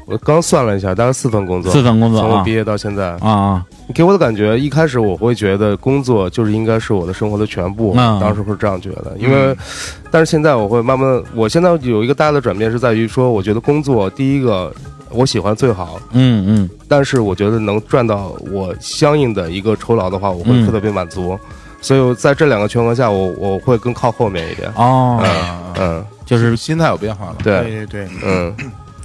我刚算了一下，大概四份工作，四份工作啊从我毕业到现在，啊啊给我的感觉，一开始我会觉得工作就是应该是我的生活的全部，嗯当时会这样觉得，因为，但是现在我会慢慢，我现在有一个大的转变是在于说，我觉得工作第一个我喜欢最好，嗯嗯。但是我觉得能赚到我相应的一个酬劳的话，我会嗯特别满足，所以在这两个权衡下，我我会更靠后面一点，哦，啊嗯，就是心态有变化了。对，对对，嗯，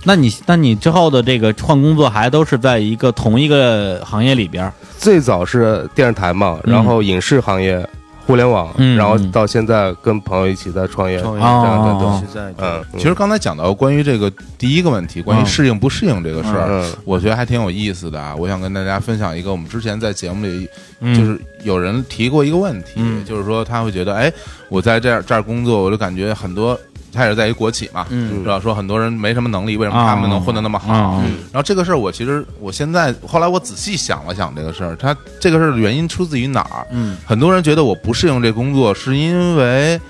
那你那你之后的这个换工作还都是在一个同一个行业里边儿？最早是电视台嘛，嗯。然后影视行业。互联网，嗯然后到现在跟朋友一起在创业，创业。这样的哦。对实在嗯，其实刚才讲到关于这个第一个问题，关于嗯适应不适应这个事儿，嗯。我觉得还挺有意思的啊。我想跟大家分享一个，我们之前在节目里嗯。就是有人提过一个问题，嗯。就是说他会觉得，哎，我在这儿这儿工作，我就感觉很多，他也是在一国企嘛，嗯是吧？说很多人没什么能力，为什么他们能混得那么好？啊然后这个事儿，我其实我现在后来我仔细想了想这个事儿，他这个事儿的原因出自于哪儿？嗯很多人觉得我不适应这工作，是因为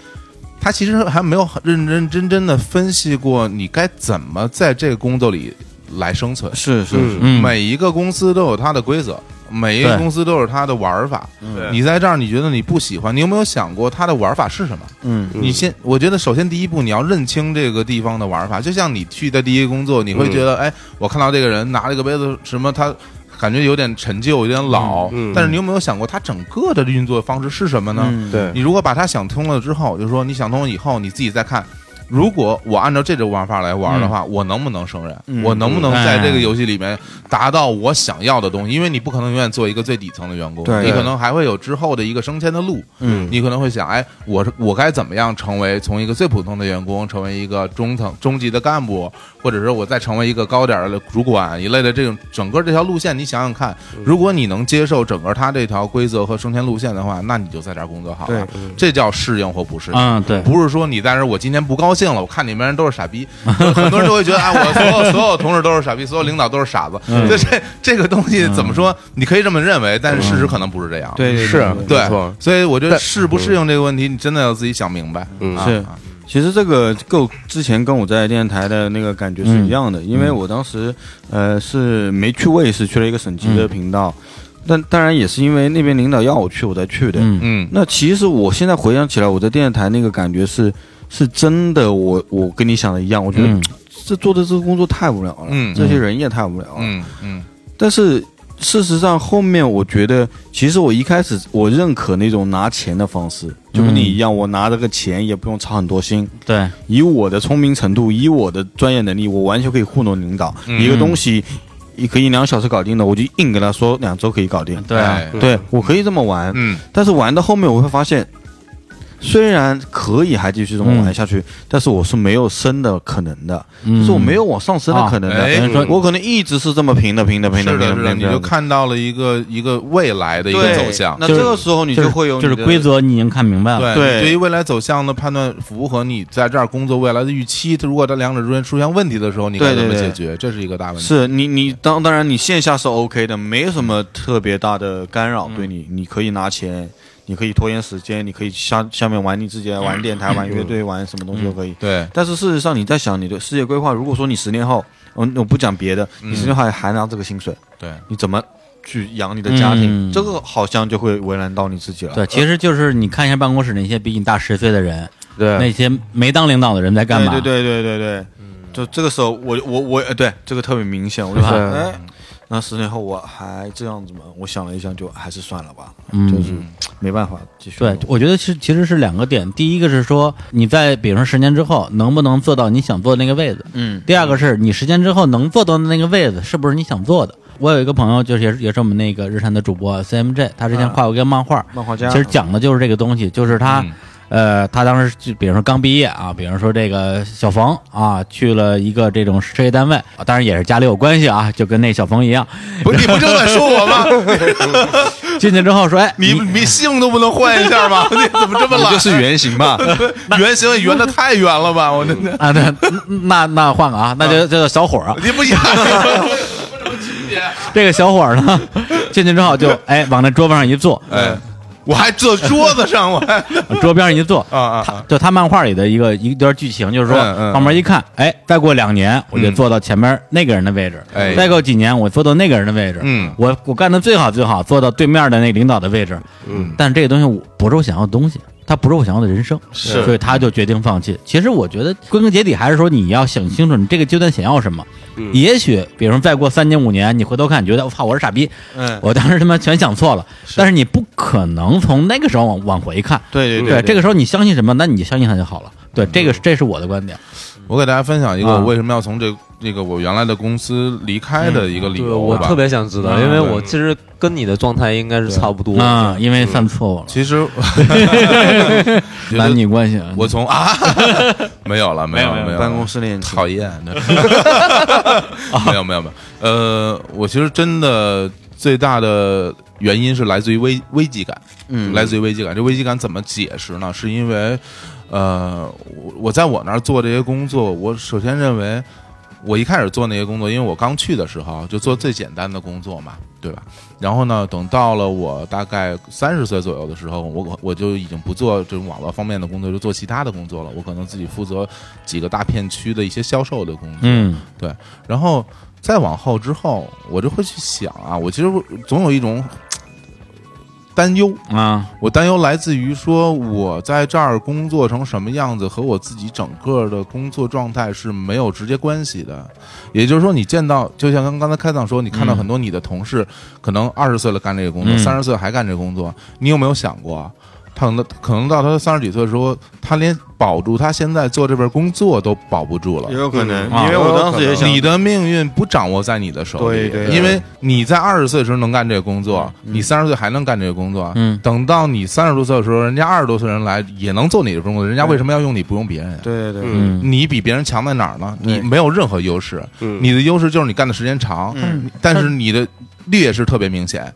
他其实还没有很认认真真的分析过你该怎么在这个工作里来生存。是是是嗯每一个公司都有它的规则，每一个公司都有它的玩法。你在这儿，你觉得你不喜欢，你有没有想过它的玩法是什么？嗯嗯你先，我觉得首先第一步你要认清这个地方的玩法。就像你去的第一个工作，你会觉得，哎，我看到这个人拿了一个杯子，什么他。感觉有点陈旧，有点老，嗯嗯但是你有没有想过，它整个的运作方式是什么呢？嗯对你如果把它想通了之后，就是说你想通了以后，你自己再看，如果我按照这种玩法来玩的话，我能不能胜任？嗯我能不能嗯在这个游戏里面达到我想要的东西？因为你不可能永远做一个最底层的员工，你可能还会有之后的一个升迁的路。嗯你可能会想，哎，我我该怎么样成为从一个最普通的员工，成为一个中层中级的干部，或者说我再成为一个高点儿的主管一类的这种整个这条路线，你想想看，如果你能接受整个他这条规则和升迁路线的话，那你就在这儿工作好了。这叫适应或不适应。嗯，对，不是说你在这儿，我今天不高兴了，我看你们人都是傻逼，很多人都会觉得，哎，我所有所有同事都是傻逼，所有领导都是傻子。嗯这这这个东西怎么说？你可以这么认为，但是事实可能不是这样。对对是对所以我觉得适不适应这个问题，你真的要自己想明白。是啊其实这个跟之前跟我在电视台的那个感觉是一样的，因为我当时呃是没去卫视，去了一个省级的频道，但当然也是因为那边领导要我去，我才去的。嗯。嗯。那其实我现在回想起来，我在电视台那个感觉是是真的我，我跟你想的一样，我觉得嗯。这做的这个工作太无聊了，嗯。这些人也太无聊了。嗯嗯。但是事实上，后面我觉得，其实我一开始我认可那种拿钱的方式，就跟你一样，我拿这个钱也不用操很多心，对，以我的聪明程度，以我的专业能力，我完全可以糊弄领导。嗯一个东西，一可以两小时搞定的，我就硬跟他说两周可以搞定。对对我可以这么玩，嗯但是玩到后面我会发现，虽然可以还继续这么玩下去，但是我是没有升的可能的，嗯就是我没有往上升的可能的。我可能一直是这么平的、平的、平的、平的、是的，平的。你就看到了一个一个未来的一个走向。那这个时候你就会有就是规则你已经看明白了，对对于未来走向的判断符合你在这儿工作未来的预期，如果这两者之间出现问题的时候，你该怎么对对对解决？这是一个大问题。是你你当当然你线下是 OK 的，没什么特别大的干扰对你，你可以拿钱，你可以拖延时间，你可以下下面玩你自己的玩电台、玩乐队、玩什么东西都可以。对，但是事实上你在想你的事业规划，如果说你十年后，我我不讲别的，你十年后还还拿这个薪水，对，你怎么去养你的家庭？嗯。这个好像就会为难到你自己了。对，其实就是你看一下办公室那些比你大十岁的人，对。那些没当领导的人在干嘛？对对对对对对，就这个时候我我我呃对这个特别明显，我就说哎，那十年后我还这样子吗？我想了一想，就还是算了吧，嗯就是没办法继续。对，我觉得其实其实是两个点，第一个是说你在比如说十年之后能不能做到你想做的那个位子，嗯第二个是你十年之后能做到的那个位子是不是你想做的。我有一个朋友，就是也是也是我们那个日产的主播 CMJ，他之前画过一个漫画，漫画家其实讲的就是这个东西，就是他、嗯呃，他当时就比如说刚毕业啊，比如说这个小冯啊，去了一个这种事业单位，啊当然也是家里有关系啊，就跟那小冯一样，不是你不正在说我吗？进去之后说，哎，你你姓都不能换一下吗？你怎么这么懒？你就是原型吧？原 型圆的太圆了吧？我真的，啊，那那那换个啊，那就叫小伙儿啊。你不演，这个小伙儿呢，进去之后就哎往那桌子上一坐，哎，我还坐桌子上，我还 桌边上一坐，啊啊他就他漫画里的一个一段剧情，就是说旁边一看，哎，再过两年我就坐到前面那个人的位置，哎。再过几年我坐到那个人的位置，嗯。我我干的最好最好，坐到对面的那领导的位置，嗯，但是这个东西我不是我想要的东西。它不是我想要的人生，是所以他就决定放弃。其实我觉得归根结底还是说你要想清楚你这个阶段想要什么。嗯也许，比如说再过三年五年，你回头看，你觉得我操，我是傻逼，嗯，我当时他妈全想错了。但是你不可能从那个时候往往回看，对对对，这个时候你相信什么，那你就相信他就好了。对，这个是这是我的观点。我给大家分享一个啊我为什么要从这这个我原来的公司离开的一个理对，由吧。我特别想知道，嗯因为我其实跟你的状态应该是差不多。啊，因为犯错误了，其实 男女关系。我从啊 没有了，没有没有没有办公室恋情讨厌 的，没有没有没有，呃，我其实真的最大的原因是来自于危危机感，嗯来自于危机感。这危机感怎么解释呢？是因为，呃，我我在我那儿做这些工作，我首先认为。我一开始做那些工作，因为我刚去的时候就做最简单的工作嘛，对吧？然后呢，等到了我大概三十岁左右的时候，我我就已经不做这种网络方面的工作，就做其他的工作了。我可能自己负责几个大片区的一些销售的工作，嗯对。然后再往后之后，我就会去想啊，我其实总有一种担忧，啊，我担忧来自于说我在这儿工作成什么样子和我自己整个的工作状态是没有直接关系的。也就是说，你见到就像刚刚才开档说，你看到很多你的同事可能二十岁了干这个工作，嗯三十岁还干这个工作，你有没有想过？他可能可能到他三十几岁的时候，他连保住他现在做这份工作都保不住了。也。有可能，嗯。因为我当时也想，你的命运不掌握在你的手里，对对。因为你在二十岁的时候能干这个工作，你三十岁还能干这个工作，嗯。等到你三十多岁的时候，人家二十多岁人来也能做你的工作，人家为什么要用你不用别人？对对你比别人强在哪儿呢？你没有任何优势，嗯。你的优势就是你干的时间长，嗯。但是你的劣势特别明显。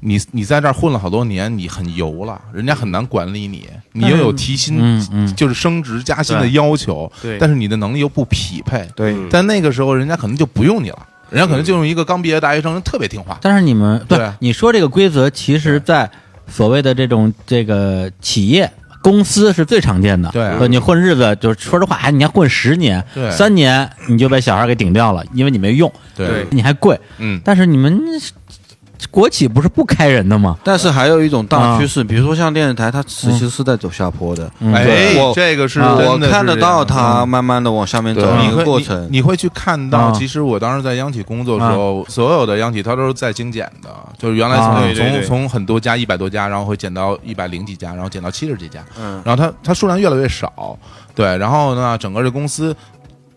你你在这儿混了好多年，你很油了，人家很难管理你，你又有提薪，嗯嗯就是升职加薪的要求，对但是你的能力又不匹配，对嗯在那个时候，人家可能就不用你了，人家可能就用一个刚毕业的大学生，特别听话。但是你们对对你说这个规则，其实，在所谓的这种这个企业。公司是最常见的，对你混日子，就是说实话，哎，你要混十年对、三年，你就被小孩给顶掉了，因为你没用，对，你还贵。嗯，但是你们国企不是不开人的吗？但是还有一种大趋势，比如说像电视台，它其实是在走下坡的。嗯。哎这个是啊我看得到它慢慢的往下面走，的一个过程。你会去看到，啊。其实我当时在央企工作的时候，所有的央企它都是在精简的，就是原来从、啊。对对对。从从很多家一百多家，然后会减到一百零几家，然后减到七十几家，嗯，然后它它数量越来越少，对，然后呢，整个这公司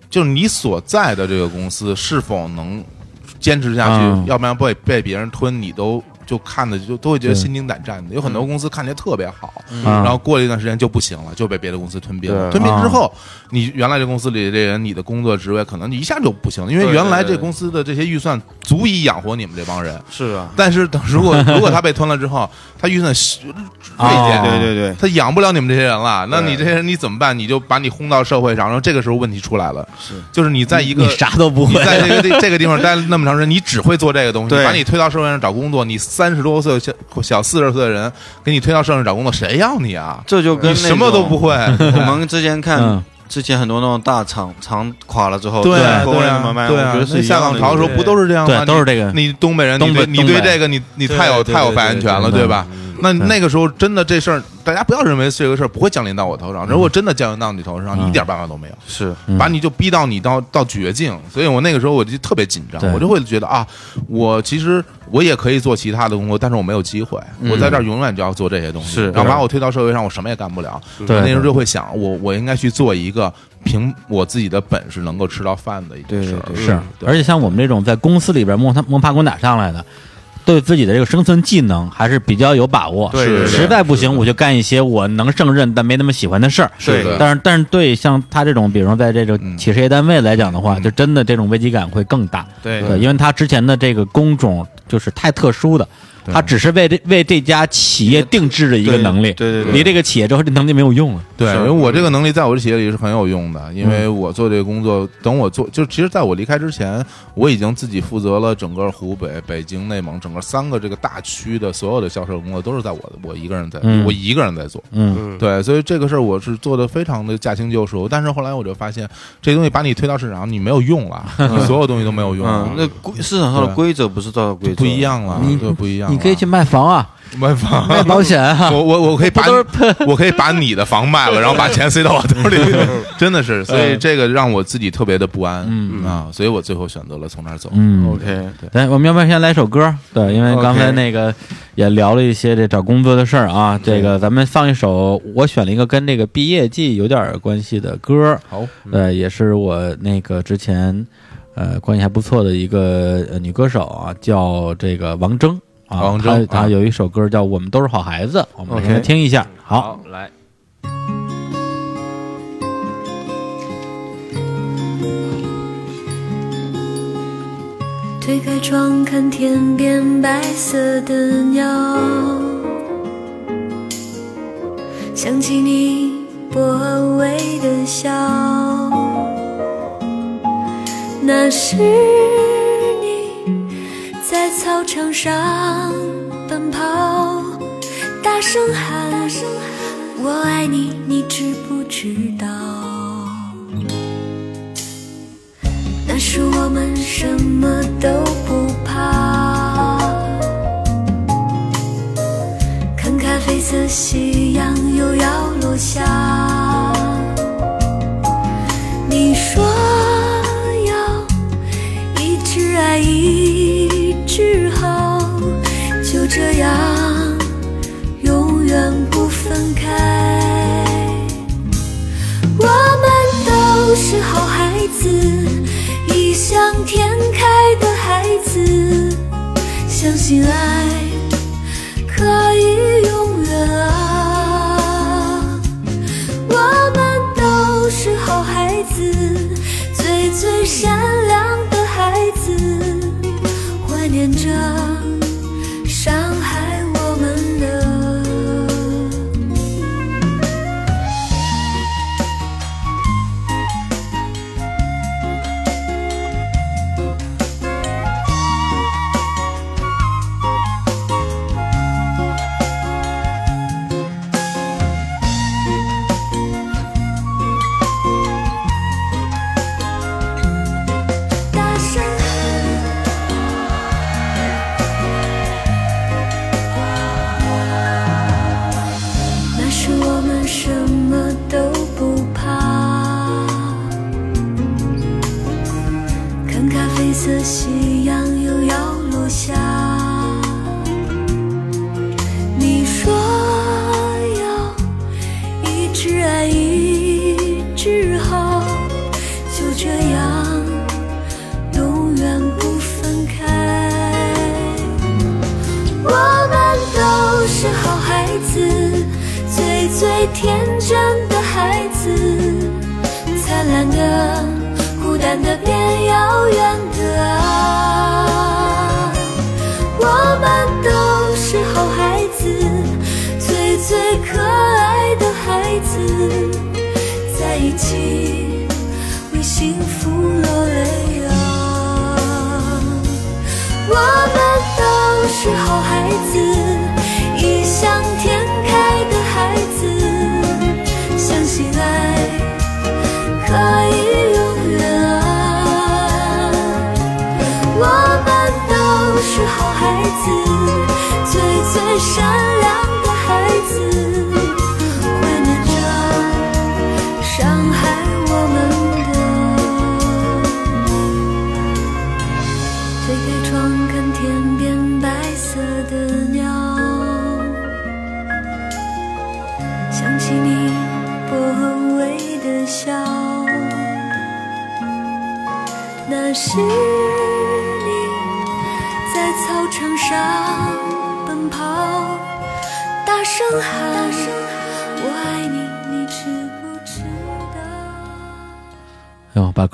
就是你所在的这个公司是否能坚持下去，嗯。要不然被被别人吞，你都就看的就都会觉得心惊胆战的。有很多公司看起来特别好，啊然后过了一段时间就不行了，就被别的公司吞并了。吞并之后，你原来这公司里的这人，你的工作职位可能你一下就不行了，因为原来这公司的这些预算足以养活你们这帮人。是啊，但是等如果如果他被吞了之后，他预算锐减，对对对，他养不了你们这些人了，那你这些人你怎么办？你就把你轰到社会上，然后这个时候问题出来了，是。就是你在一个你啥都不你会，在这个地这个地方待了那么长时间，你只会做这个东西，对。把你推到社会上找工作，你三十多岁小小四十岁的人给你推到社会上找工作，谁要你啊？这就跟你什么都不会。我们之前看嗯之前很多那种大厂厂垮了之后，对对？对啊我觉得，是下岗潮的时候不都是这样吗？对都是这个你你东北人，你东北对你对这个你你太有太有发言权了，对对吧？那那个时候真的这事儿，大家不要认为这个事儿不会降临到我头上。如果真的降临到你头上，你一点办法都没有。是。嗯。把你就逼到你到到绝境，所以我那个时候我就特别紧张，我就会觉得啊，我其实我也可以做其他的工作，但是我没有机会，我在这儿永远就要做这些东西，是。然后把我推到社会上，我什么也干不了。对。那时候就会想，我我应该去做一个凭我自己的本事能够吃到饭的一件事儿。对对对。是，而且像我们这种在公司里边摸他摸爬滚打上来的，对自己的这个生存技能还是比较有把握。对对对实在不行，我就干一些我能胜任但没那么喜欢的事儿。对的但是但是对像他这种，比如说在这种嗯企事业单位来讲的话，就真的这种危机感会更大。对对，因为他之前的这个工种就是太特殊的，对。他只是为这为这家企业定制的一个能力，对对对离这个企业之后，这能力没有用了。对，是。因为我这个能力在我的企业里是很有用的，因为我做这个工作，等我做，就其实在我离开之前，我已经自己负责了整个湖北、北京、内蒙整个三个这个大区的所有的销售工作，都是在我我一个人在，嗯。我一个人在做。嗯。嗯，对，所以这个事儿我是做的非常的驾轻就熟，但是后来我就发现，这东西把你推到市场，你没有用了，你所有东西都没有用了。嗯，，那规市场上的规则不是照着规则。不一，样了，你对，不一样了。你可以去卖房啊，卖房，卖保险啊。我我我可以把 你 我可以把你的房卖了，然后把钱塞到我兜里，真的是，所以这个让我自己特别的不安，嗯。啊，所以我最后选择了从那儿走。嗯。OK，来，我们要不要先来首歌？对，因为刚才那个也聊了一些这找工作的事儿啊。这个咱们放一首，我选了一个跟这个毕业季有点关系的歌，好，呃，也是我那个之前呃关系还不错的一个呃女歌手啊，叫这个王铮啊。王铮啊有一首歌叫《我们都是好孩子》，我们先来听一下。好，来，推开窗看天边白色的鸟，想起你薄微的笑，那是你在操场上奔跑，大声喊“我爱你”，你知不知道？那时我们什么都不怕，看咖啡色夕阳又要落下。醒来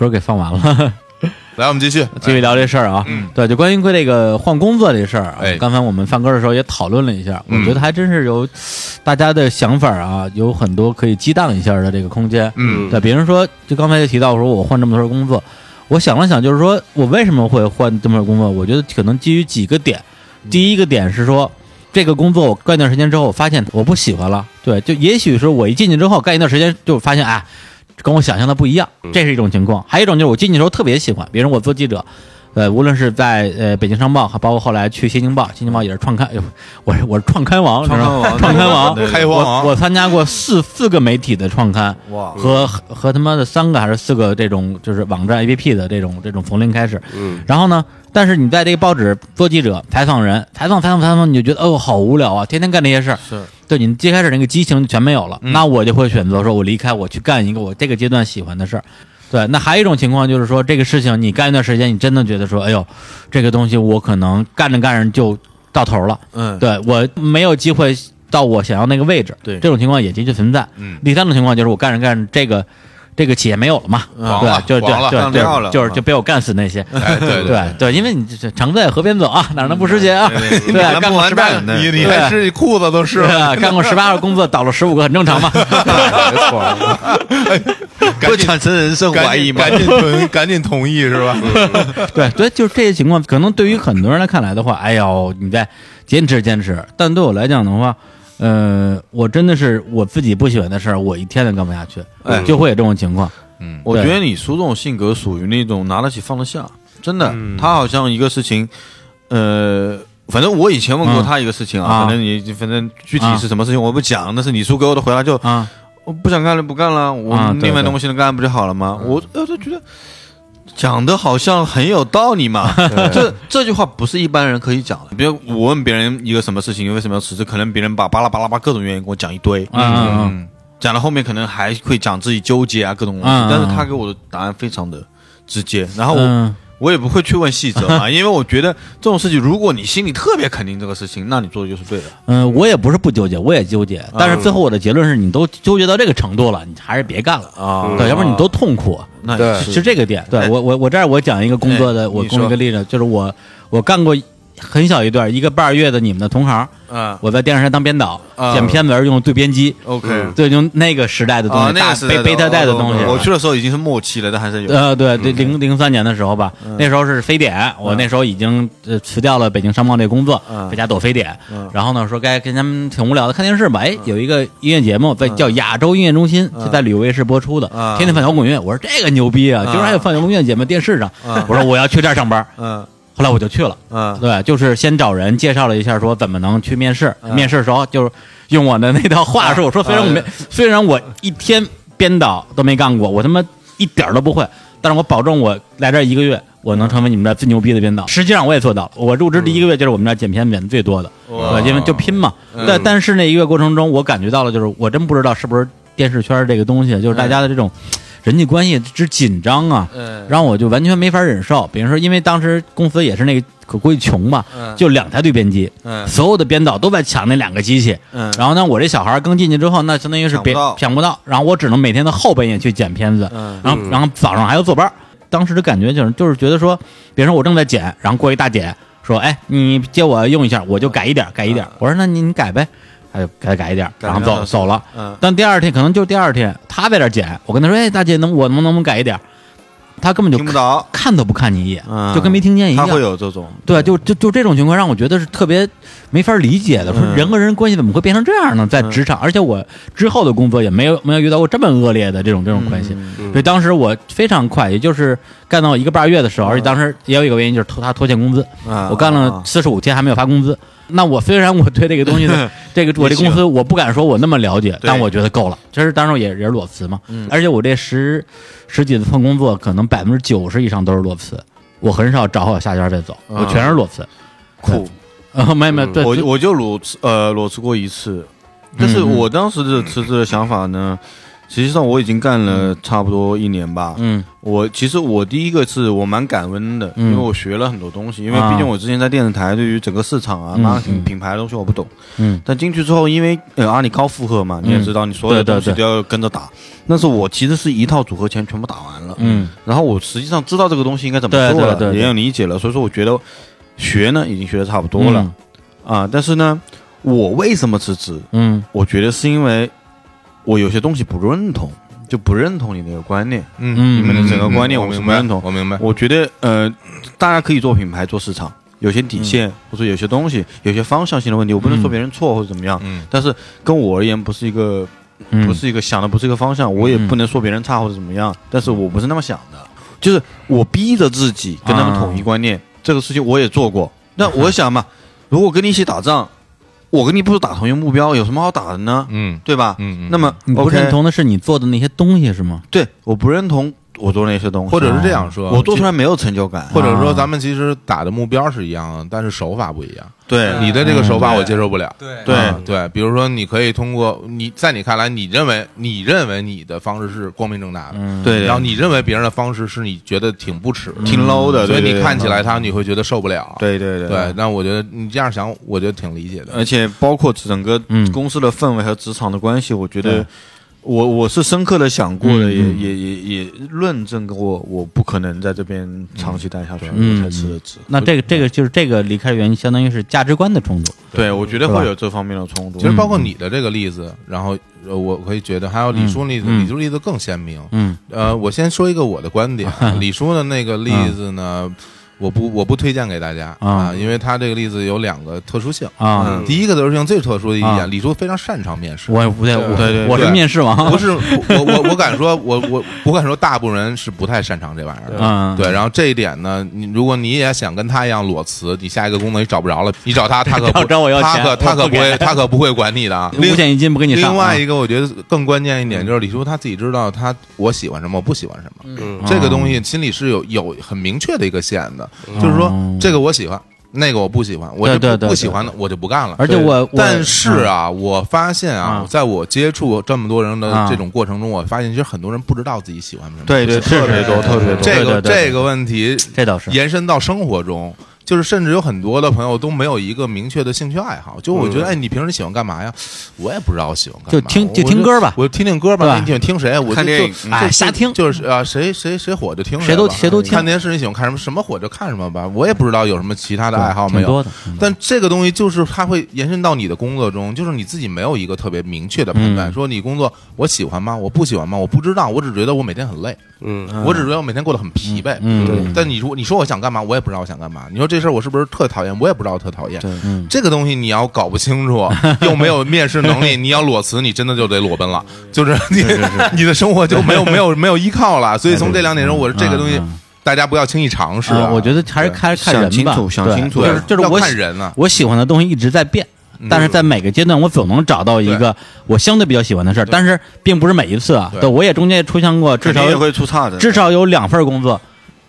歌给放完了，来，我们继续，继续聊这事儿啊。嗯对，就关于这个换工作这事儿啊，哎刚才我们放歌的时候也讨论了一下，嗯我觉得还真是有大家的想法啊，有很多可以激荡一下的这个空间。嗯对，比如说，就刚才就提到说，我换这么多份工作，我想了想，就是说我为什么会换这么多工作？我觉得可能基于几个点。第一个点是说，这个工作我干一段时间之后，我发现我不喜欢了。对，就也许是我一进去之后干一段时间，就发现哎，跟我想象的不一样，这是一种情况。还有一种就是我进去的时候特别喜欢，比如说我做记者。呃，无论是在呃北京商报，还包括后来去新京报，新京报也是创刊，我是我是创刊王，创刊王创刊王，对开荒王。我我参加过四四个媒体的创刊，哇，和和他妈的三个还是四个这种就是网站 APP 的这种这种从零开始，嗯，然后呢，但是你在这个报纸做记者采访人，采访采访采访，你就觉得哦好无聊啊，天天干这些事儿，是。对你最开始那个激情全没有了，嗯。那我就会选择说我离开，我去干一个我这个阶段喜欢的事儿。对，那还有一种情况就是说，这个事情你干一段时间，你真的觉得说，哎呦，这个东西我可能干着干着就到头了，嗯，对我没有机会到我想要那个位置，对。这种情况也的确存在。嗯。第三种情况就是我干着干着，这个这个企业没有了嘛，对，就黄了对对干掉了对，就是就被我干死那些。哎，对对对，因为你这常在河边走啊，哪能不湿鞋啊？对干过十八你你还是裤子都湿了，啊，干过十八个工作，倒了十五个，很正常嘛。没错，赶紧会产生人身怀疑吗？赶紧同赶紧同意是吧？对对，就是这些情况，可能对于很多人来看来的话，哎呦，你在坚持坚持，但对我来讲的话，呃，我真的是我自己不喜欢的事儿，我一天都干不下去，哎。就会有这种情况。嗯。我觉得你叔这种性格属于那种拿得起放得下，真的。嗯。他好像一个事情，呃，反正我以前问过嗯他一个事情啊啊，反正你反正具体是什么事情我不讲，但是你叔给我的回答就啊，我不想干了，不干了，我另外东西能干不就好了吗？我呃就觉得讲的好像很有道理嘛。这这句话不是一般人可以讲的。比如我问别人一个什么事情为什么要辞职，可能别人把巴拉巴拉巴各种原因给我讲一堆，嗯嗯嗯，嗯讲到后面可能还会讲自己纠结啊各种东西，嗯嗯。但是他给我的答案非常的直接，然后我、嗯我也不会去问细则嘛，因为我觉得这种事情，如果你心里特别肯定这个事情，那你做的就是对的。嗯，我也不是不纠结，我也纠结，但是最后我的结论是你都纠结到这个程度了，你还是别干了啊对，要不然你都痛苦。对那也是是这个点。对我我我这儿我讲一个工作的，我哎你说供一个例子，就是我我干过很小一段一个半月的你们的同行，嗯我在电视台当编导，啊。剪片子儿用对编机，，OK，对，用那个时代的东啊，西，大那个是贝贝塔带的东西。我去的时候已经是末期了，但还是有。呃，对对，零零三年的时候吧，那时候是非典，我那时候已经呃辞掉了北京商报这工作，嗯。在家躲非典。嗯。然后呢，说该跟他们挺无聊的看电视吧，哎，有一个音乐节目在叫亚洲音乐中心，是在旅游卫视播出的，嗯。天天放摇滚乐。我说这个牛逼啊，嗯。居然还有放摇滚乐节目电视上。嗯。我说我要去这儿上班，嗯后来我就去了。嗯对，就是先找人介绍了一下，说怎么能去面试。嗯面试的时候就是用我的那套话术，我说虽然我没，虽然我一天编导都没干过，我他妈一点儿都不会，但是我保证我来这儿一个月，我能成为你们这儿最牛逼的编导。实际上我也做到了，我入职第一个月就是我们这儿剪片剪的最多的，因为就拼嘛。嗯但但是那一个月过程中，我感觉到了，就是我真不知道是不是电视圈这个东西，就是大家的这种人际关系之紧张啊，嗯让我就完全没法忍受。比如说，因为当时公司也是那个可估计穷吧，嗯就两台对编机，嗯所有的编导都在抢那两个机器。嗯然后呢，我这小孩儿刚进去之后，那相当于是别抢不到然后我只能每天的后半夜去剪片子，嗯然后然后早上还要坐班。当时的感觉就是就是觉得说，比如说我正在剪，然后过一大姐说：“哎，你借我用一下，我就改一点，改一点。”我说：“那你你改呗。”他就给他改一点，然后走走了。嗯但第二天可能就第二天，他在这儿剪，我跟他说：“哎，大姐，能我能不能不能改一点？”他根本就听不到，看都不看你一眼，嗯就跟没听见一他样。会有这种对，就就就这种情况让我觉得是特别没法理解的。说嗯人和人关系怎么会变成这样呢？在职场，而且我之后的工作也没有没有遇到过这么恶劣的这种这种关系。嗯所以当时我非常快，也就是干到一个半月的时候，而且当时也有一个原因就是拖他拖欠工资，啊我干了四十五天还没有发工资。那我虽然我对这个东西的 这个我这公司我不敢说我那么了解，但我觉得够了。其实当时也也是裸辞嘛，嗯。而且我这十十几份工作，可能百分之九十以上都是裸辞，我很少找好下家再走，我全是裸辞。酷。啊，没有没有，对，我我就裸辞呃裸辞过一次，但是我当时的辞职的想法呢，实际上我已经干了差不多一年吧。嗯我其实我第一个是我蛮感恩的，嗯因为我学了很多东西。因为啊毕竟我之前在电视台，对于整个市场啊、嗯 marketing 嗯品牌的东西我不懂。嗯但进去之后，因为呃阿里高负荷嘛，你也知道，你所有的东西都要跟着打。但是我其实是一套组合拳全部打完了，嗯然后我实际上知道这个东西应该怎么做了，也有理解了，所以说我觉得学呢已经学的差不多了、啊。但是呢，我为什么辞职？嗯我觉得是因为我有些东西不认同，就不认同你那个观念。嗯。嗯。你们的整个观念我我明白是不认同我明白。我觉得呃，大家可以做品牌、做市场，有些底线、或者有些东西、有些方向性的问题，我不能说别人错或者怎么样，嗯。但是跟我而言不是一个嗯，不是一个想的不是一个方向，我也不能说别人差或者怎么样，但是我不是那么想的，就是我逼着自己跟他们统一观念，这个事情我也做过。那我想嘛，如果跟你一起打仗，我跟你不是打同一个目标，有什么好打的呢？嗯对吧？嗯嗯那么我不认同的是你做的那些东西是吗？对，我不认同我做那些东西，或者是这样说，我做出来没有成就感，或者说啊咱们其实打的目标是一样的，但是手法不一样。对你的这个手法嗯我接受不了。对对比如说你可以通过你在你看来，你认为你认为你的方式是光明正大的，嗯，对，然后你认为别人的方式是你觉得挺不耻，挺 low 的，所以你看起来他你会觉得受不了。对对对对，那我觉得你这样想，我觉得挺理解的。而且包括整个嗯公司的氛围和职场的关系，我觉得我我是深刻的想过的，也也也也论证过，我不可能在这边长期待下去，嗯我才辞的职。那这个这个就是这个离开原因，相当于是价值观的冲突。对，我觉得会有这方面的冲突。其实包括你的这个例子，然后呃我可以觉得还有李叔例子，李叔例子更鲜明。嗯呃，我先说一个我的观点，李叔的那个例子呢，我不我不推荐给大家啊啊，因为他这个例子有两个特殊性啊嗯第一个特殊性最特殊的一啊点，李叔非常擅长面试。我不对，我对对我是面试王，不是我我我敢说，我我我敢说，大部分人是不太擅长这玩意儿的。嗯，对，然后这一点呢，你如果你也想跟他一样裸辞，你下一个工作你找不着了，你找他，他可 不找找我要他可他可不会，他可不会管你的啊。另五险一金不给你上。另外啊一个，我觉得更关键一点就是李叔他自己知道他我喜欢什么，我不喜欢什么，嗯这个东西心里是有有很明确的一个线的，就是说哦。这个我喜欢，那个我不喜欢，我就不不喜欢的我就不干了。而且我，但是啊，我发现啊啊，在我接触这么多人的啊这种过程中，我发现其实很多人不知道自己喜欢什么。对对，特别多，特别多。这个这个问题这倒是。延伸到生活中，就是甚至有很多的朋友都没有一个明确的兴趣爱好。就我觉得，哎，你平时喜欢干嘛呀？我也不知道我喜欢干嘛，就听就我听歌吧我就听听歌吧吧。你喜欢听谁？我就哎瞎听就是啊，谁谁谁火就听谁都吧谁都听看电视你喜欢看什么？什么火就看什么吧。我也不知道有什么其他的爱好没有。挺多的。嗯但这个东西就是它会延伸到你的工作中，就是你自己没有一个特别明确的判断，嗯说你工作我喜欢吗？我不喜欢吗？我不知道，我只觉得我每天很累，嗯我只觉得我每天过得很疲惫。嗯对嗯但你说你说我想干嘛，我也不知道我想干嘛。你说这事儿我是不是特讨厌？我也不知道特讨厌。对嗯这个东西你要搞不清楚，又没有面试能力，你要裸辞，你真的就得裸奔了，就是你你的生活就没有没有没有依靠了。所以从这两点中，我这个东西嗯嗯大家不要轻易尝试我觉得还是对看看人吧，想清楚想对清楚就是就是我喜看人啊。我喜欢的东西一直在变，嗯但是在每个阶段我总能找到一个我相对比较喜欢的事儿，但是并不是每一次啊，我也中间也出现过至少也会出差的，至少有两份工作，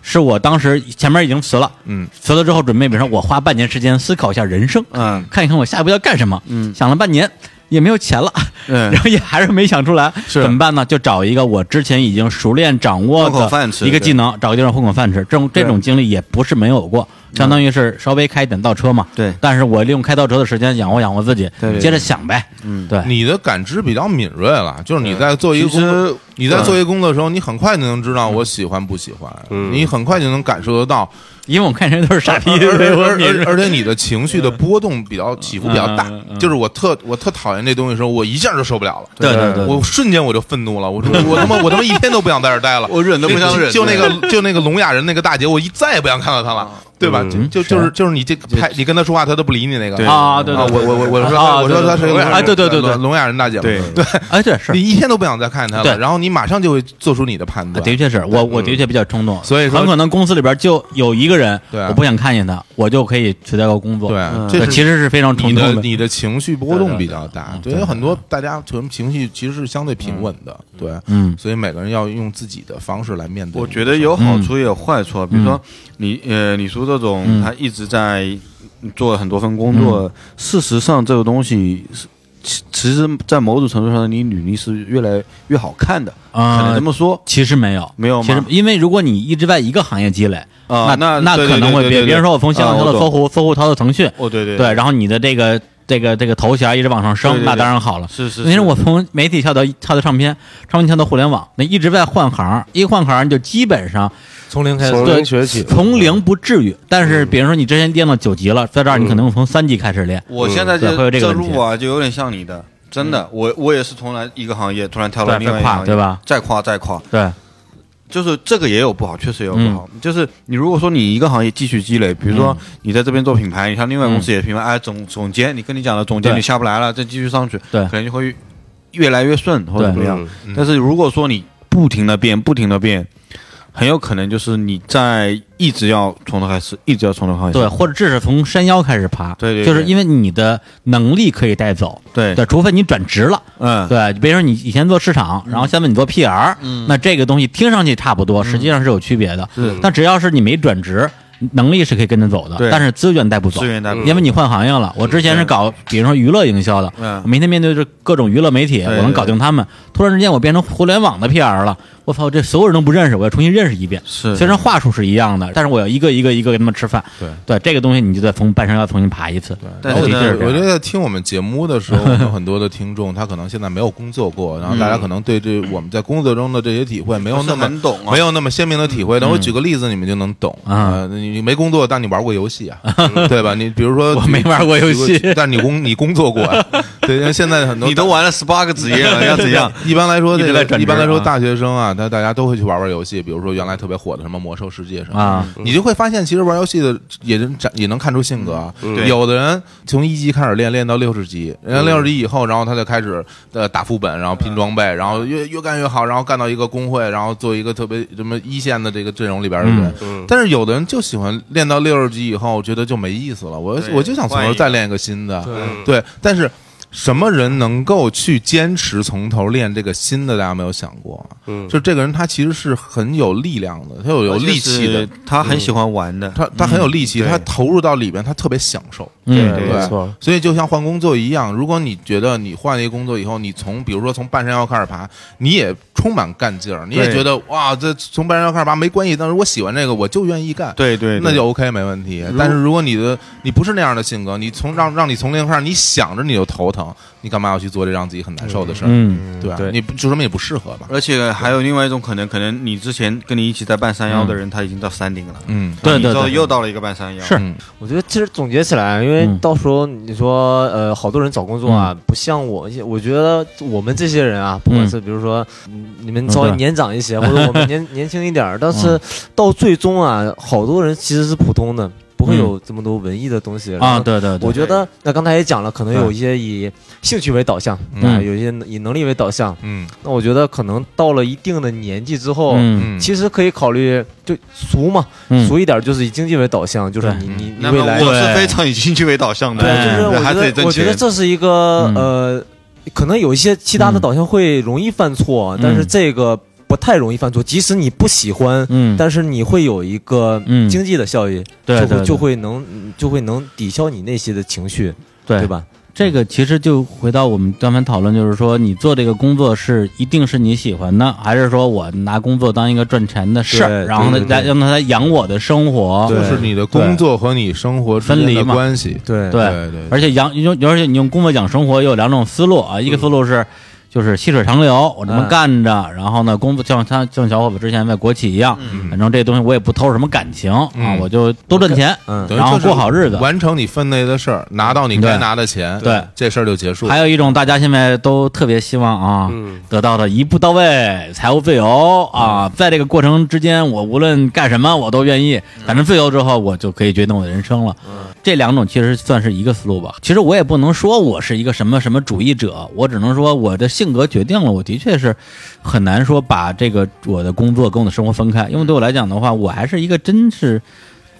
是我当时前面已经辞了，嗯。辞了之后准备，比如说我花半年时间思考一下人生，嗯。看一看我下一步要干什么，嗯。想了半年也没有钱了，嗯。然后也还是没想出来，是。怎么办呢？就找一个我之前已经熟练掌握混口饭吃的一个技能，找个地方混口饭吃。这种这种经历也不是没有过，相当于是稍微开一点倒车嘛。对。但是我利用开倒车的时间养活养活自己对对，接着想呗。嗯。对，你的感知比较敏锐了，就是你在做一个其工作，实你在做一个工作的时候，你很快就能知道我喜欢不喜欢，嗯。你很快就能感受得到，因为我看人都是傻逼，而而而且你的情绪的波动比较起伏比较大就是我特我特讨厌这东西的时候，我一下就受不了了。对对对，我瞬间我就愤怒了，我说我他妈我他妈一天都不想在这儿待了，我忍都不想忍就就那个就那个聋哑人那个大姐，我一再也不想看到她了，对吧？嗯就就就是就是你这拍你跟他说话，他都不理你那个。对。啊，对对啊，对，我我我我说啊我说他是对对对。哎，对对对对。聋哑人大姐嘛，对。对，哎，对是。你。一天都不想再看见她对。了，然后你马上就会做出你的判断，的确是我，我的确比较冲动，所以说很可能公司里边就有一个人，对我不想看见他，我就可以辞掉个工作。对嗯，这是其实是非常冲你的动的。你的情绪波动比较大，对有很多大家情绪其实是相对平稳的，对，嗯。所以每个人要用自己的方式来面对。我觉得有好处也有坏处啊，比如说你呃，你说这嗯种他一直在做了很多份工作，事实上这个东西是其其实，在某种程度上，你履历是越来越好看的，可能啊这，么说其实没有，没有吗其实因为如果你一直在一个行业积累，啊。那那对可能会别别人说我从新浪跳到搜狐，搜狐跳到腾讯，哦，对对对，然后你的这个这个这个头衔一直往上升，对对对那当然好了。是是，那是我从媒体跳到跳到唱片，唱片跳到互联网，那一直在换行，一换行你就基本上从零开始。从对零学起，从零不至于，但是比如说你之前练到九级了，在这儿你可能从三级开始练，我现在就这路啊，就有点像你的，真的，我我也是从来一个行业突然跳到另外一个行业，对吧？再跨再跨，对，就是这个也有不好，确实也有不好。嗯。就是你如果说你一个行业继续积累，比如说你在这边做品牌，你像另外公司也品牌，哎，总总监，你跟你讲了总监你下不来了，再继续上去，对。可能就会越来越顺或者怎么样。嗯。但是如果说你不停的变，不停的变，很有可能就是你在一直要从头开始，一直要从头开始。对，或者至少从山腰开始爬，对对对。就是因为你的能力可以带走，对。对，除非你转职了，嗯，对，比如说你以前做市场，然后现在你做 PR，嗯。那这个东西听上去差不多，实际上是有区别的。是。但只要是你没转职，能力是可以跟着走的，对。但是资源带不走。资。源带不走。因为你换行业了，我之前是搞，比如说娱乐营销的，嗯。我每天面对着各种娱乐媒体，我能搞定他们。突然之间，我变成互联网的 PR 了，我操，这所有人都不认识，我要重新认识一遍。是虽然话术是一样的，但是我要一个一个一个跟他们吃饭。对对，这个东西你就得从半山腰重新爬一次。但是呢我觉得听我们节目的时候，有很多的听众，他可能现在没有工作过，然后大家可能对这我们在工作中的这些体会没有那么懂啊没有那么鲜明的体会。等我举个例子，你们就能懂啊呃你你没工作，但你玩过游戏啊，对吧？你比如说 我没玩过游戏但你工你工作过啊，对，因为现在很多 你都玩了十八个职业了，要怎样？一般来说，这个一般来说，啊。大学生啊，他大家都会去玩玩游戏，比如说原来特别火的什么《魔兽世界》什么你就会发现，其实玩游戏的也能展也能看出性格有的人从一级开始练，练到六十级，人家六十级以后，然后他就开始呃打副本，然后拼装备，然后越越干越好，然后干到一个工会，然后做一个特别什么一线的这个阵容里边的人。嗯。但是有的人就喜欢练到六十级以后，觉得就没意思了，我我就想从头再练一个新的。对。对，但是什么人能够去坚持从头练这个新的？大家没有想过？嗯就这个人他其实是很有力量的，他有有力气的，，他很喜欢玩的。他他很有力气，嗯他投入到里边，他特别享受。嗯，对，没错，所以就像换工作一样，如果你觉得你换了一个工作以后，你从比如说从半山腰开始爬，你也充满干劲儿，你也觉得哇，这从半山腰开始爬没关系，但是我喜欢这个，我就愿意干。对对，对那就 OK 没问题。但是如果你的你不是那样的性格，你从让让你从零开始，你想着你就头疼，你干嘛要去做这让自己很难受的事儿？嗯，对吧？对你不就说明也不适合吧？而且还有另外一种可能，可能你之前跟你一起在半山腰的人，他已经到山顶了，嗯，对对对又到了一个半山腰，是嗯我觉得其实总结起来，因为嗯到时候你说呃，好多人找工作啊，不像我，我觉得我们这些人啊，不管是比如说嗯你们稍微年长一些，或者我们年 年轻一点儿，但是到最终啊，好多人其实是普通的，不会有这么多文艺的东西然啊，对对对，我觉得那刚才也讲了，可能有一些以兴趣为导向，嗯。啊，有一些以能力为导向。嗯。那我觉得可能到了一定的年纪之后，嗯。嗯，其实可以考虑就俗嘛，嗯。俗一点就是以经济为导向，就是你你你未来我是非常以兴趣为导向的，对，哎就是我还觉得我觉得。这是一个嗯。呃，可能有一些其他的导向会容易犯错，但是嗯这个不太容易犯错。即使你不喜欢，嗯，但是你会有一个嗯。经济的效益，对对对。就会就会能就会能抵消你那些的情绪，对。对吧？这个其实就回到我们刚才讨论，就是说你做这个工作是一定是你喜欢的，还是说我拿工作当一个赚钱的事儿，然后呢来让它来养我的生活，就是你的工作和你生活分离嘛。关系。对对。对对，而且养用，而且你用工作养生活有两种思路啊，一个思路是。就是细水长流，我这么嗯干着，然后呢，工作像他像小伙子之前在国企一样，反正这东西我也不偷什么感情啊，嗯我就多赚钱，嗯等于然后就过好日子。完成你分内的事儿，拿到你该拿的钱，对这事儿就结束。还有一种大家现在都特别希望啊，嗯得到的一步到位，财务自由啊，在这个过程之间，我无论干什么我都愿意，反正自由之后我就可以决定我的人生了。这两种其实算是一个思路吧。其实我也不能说我是一个什么什么主义者，我只能说我的性格决定了，我的确是很难说把这个我的工作跟我的生活分开，因为对我来讲的话，我还是一个真是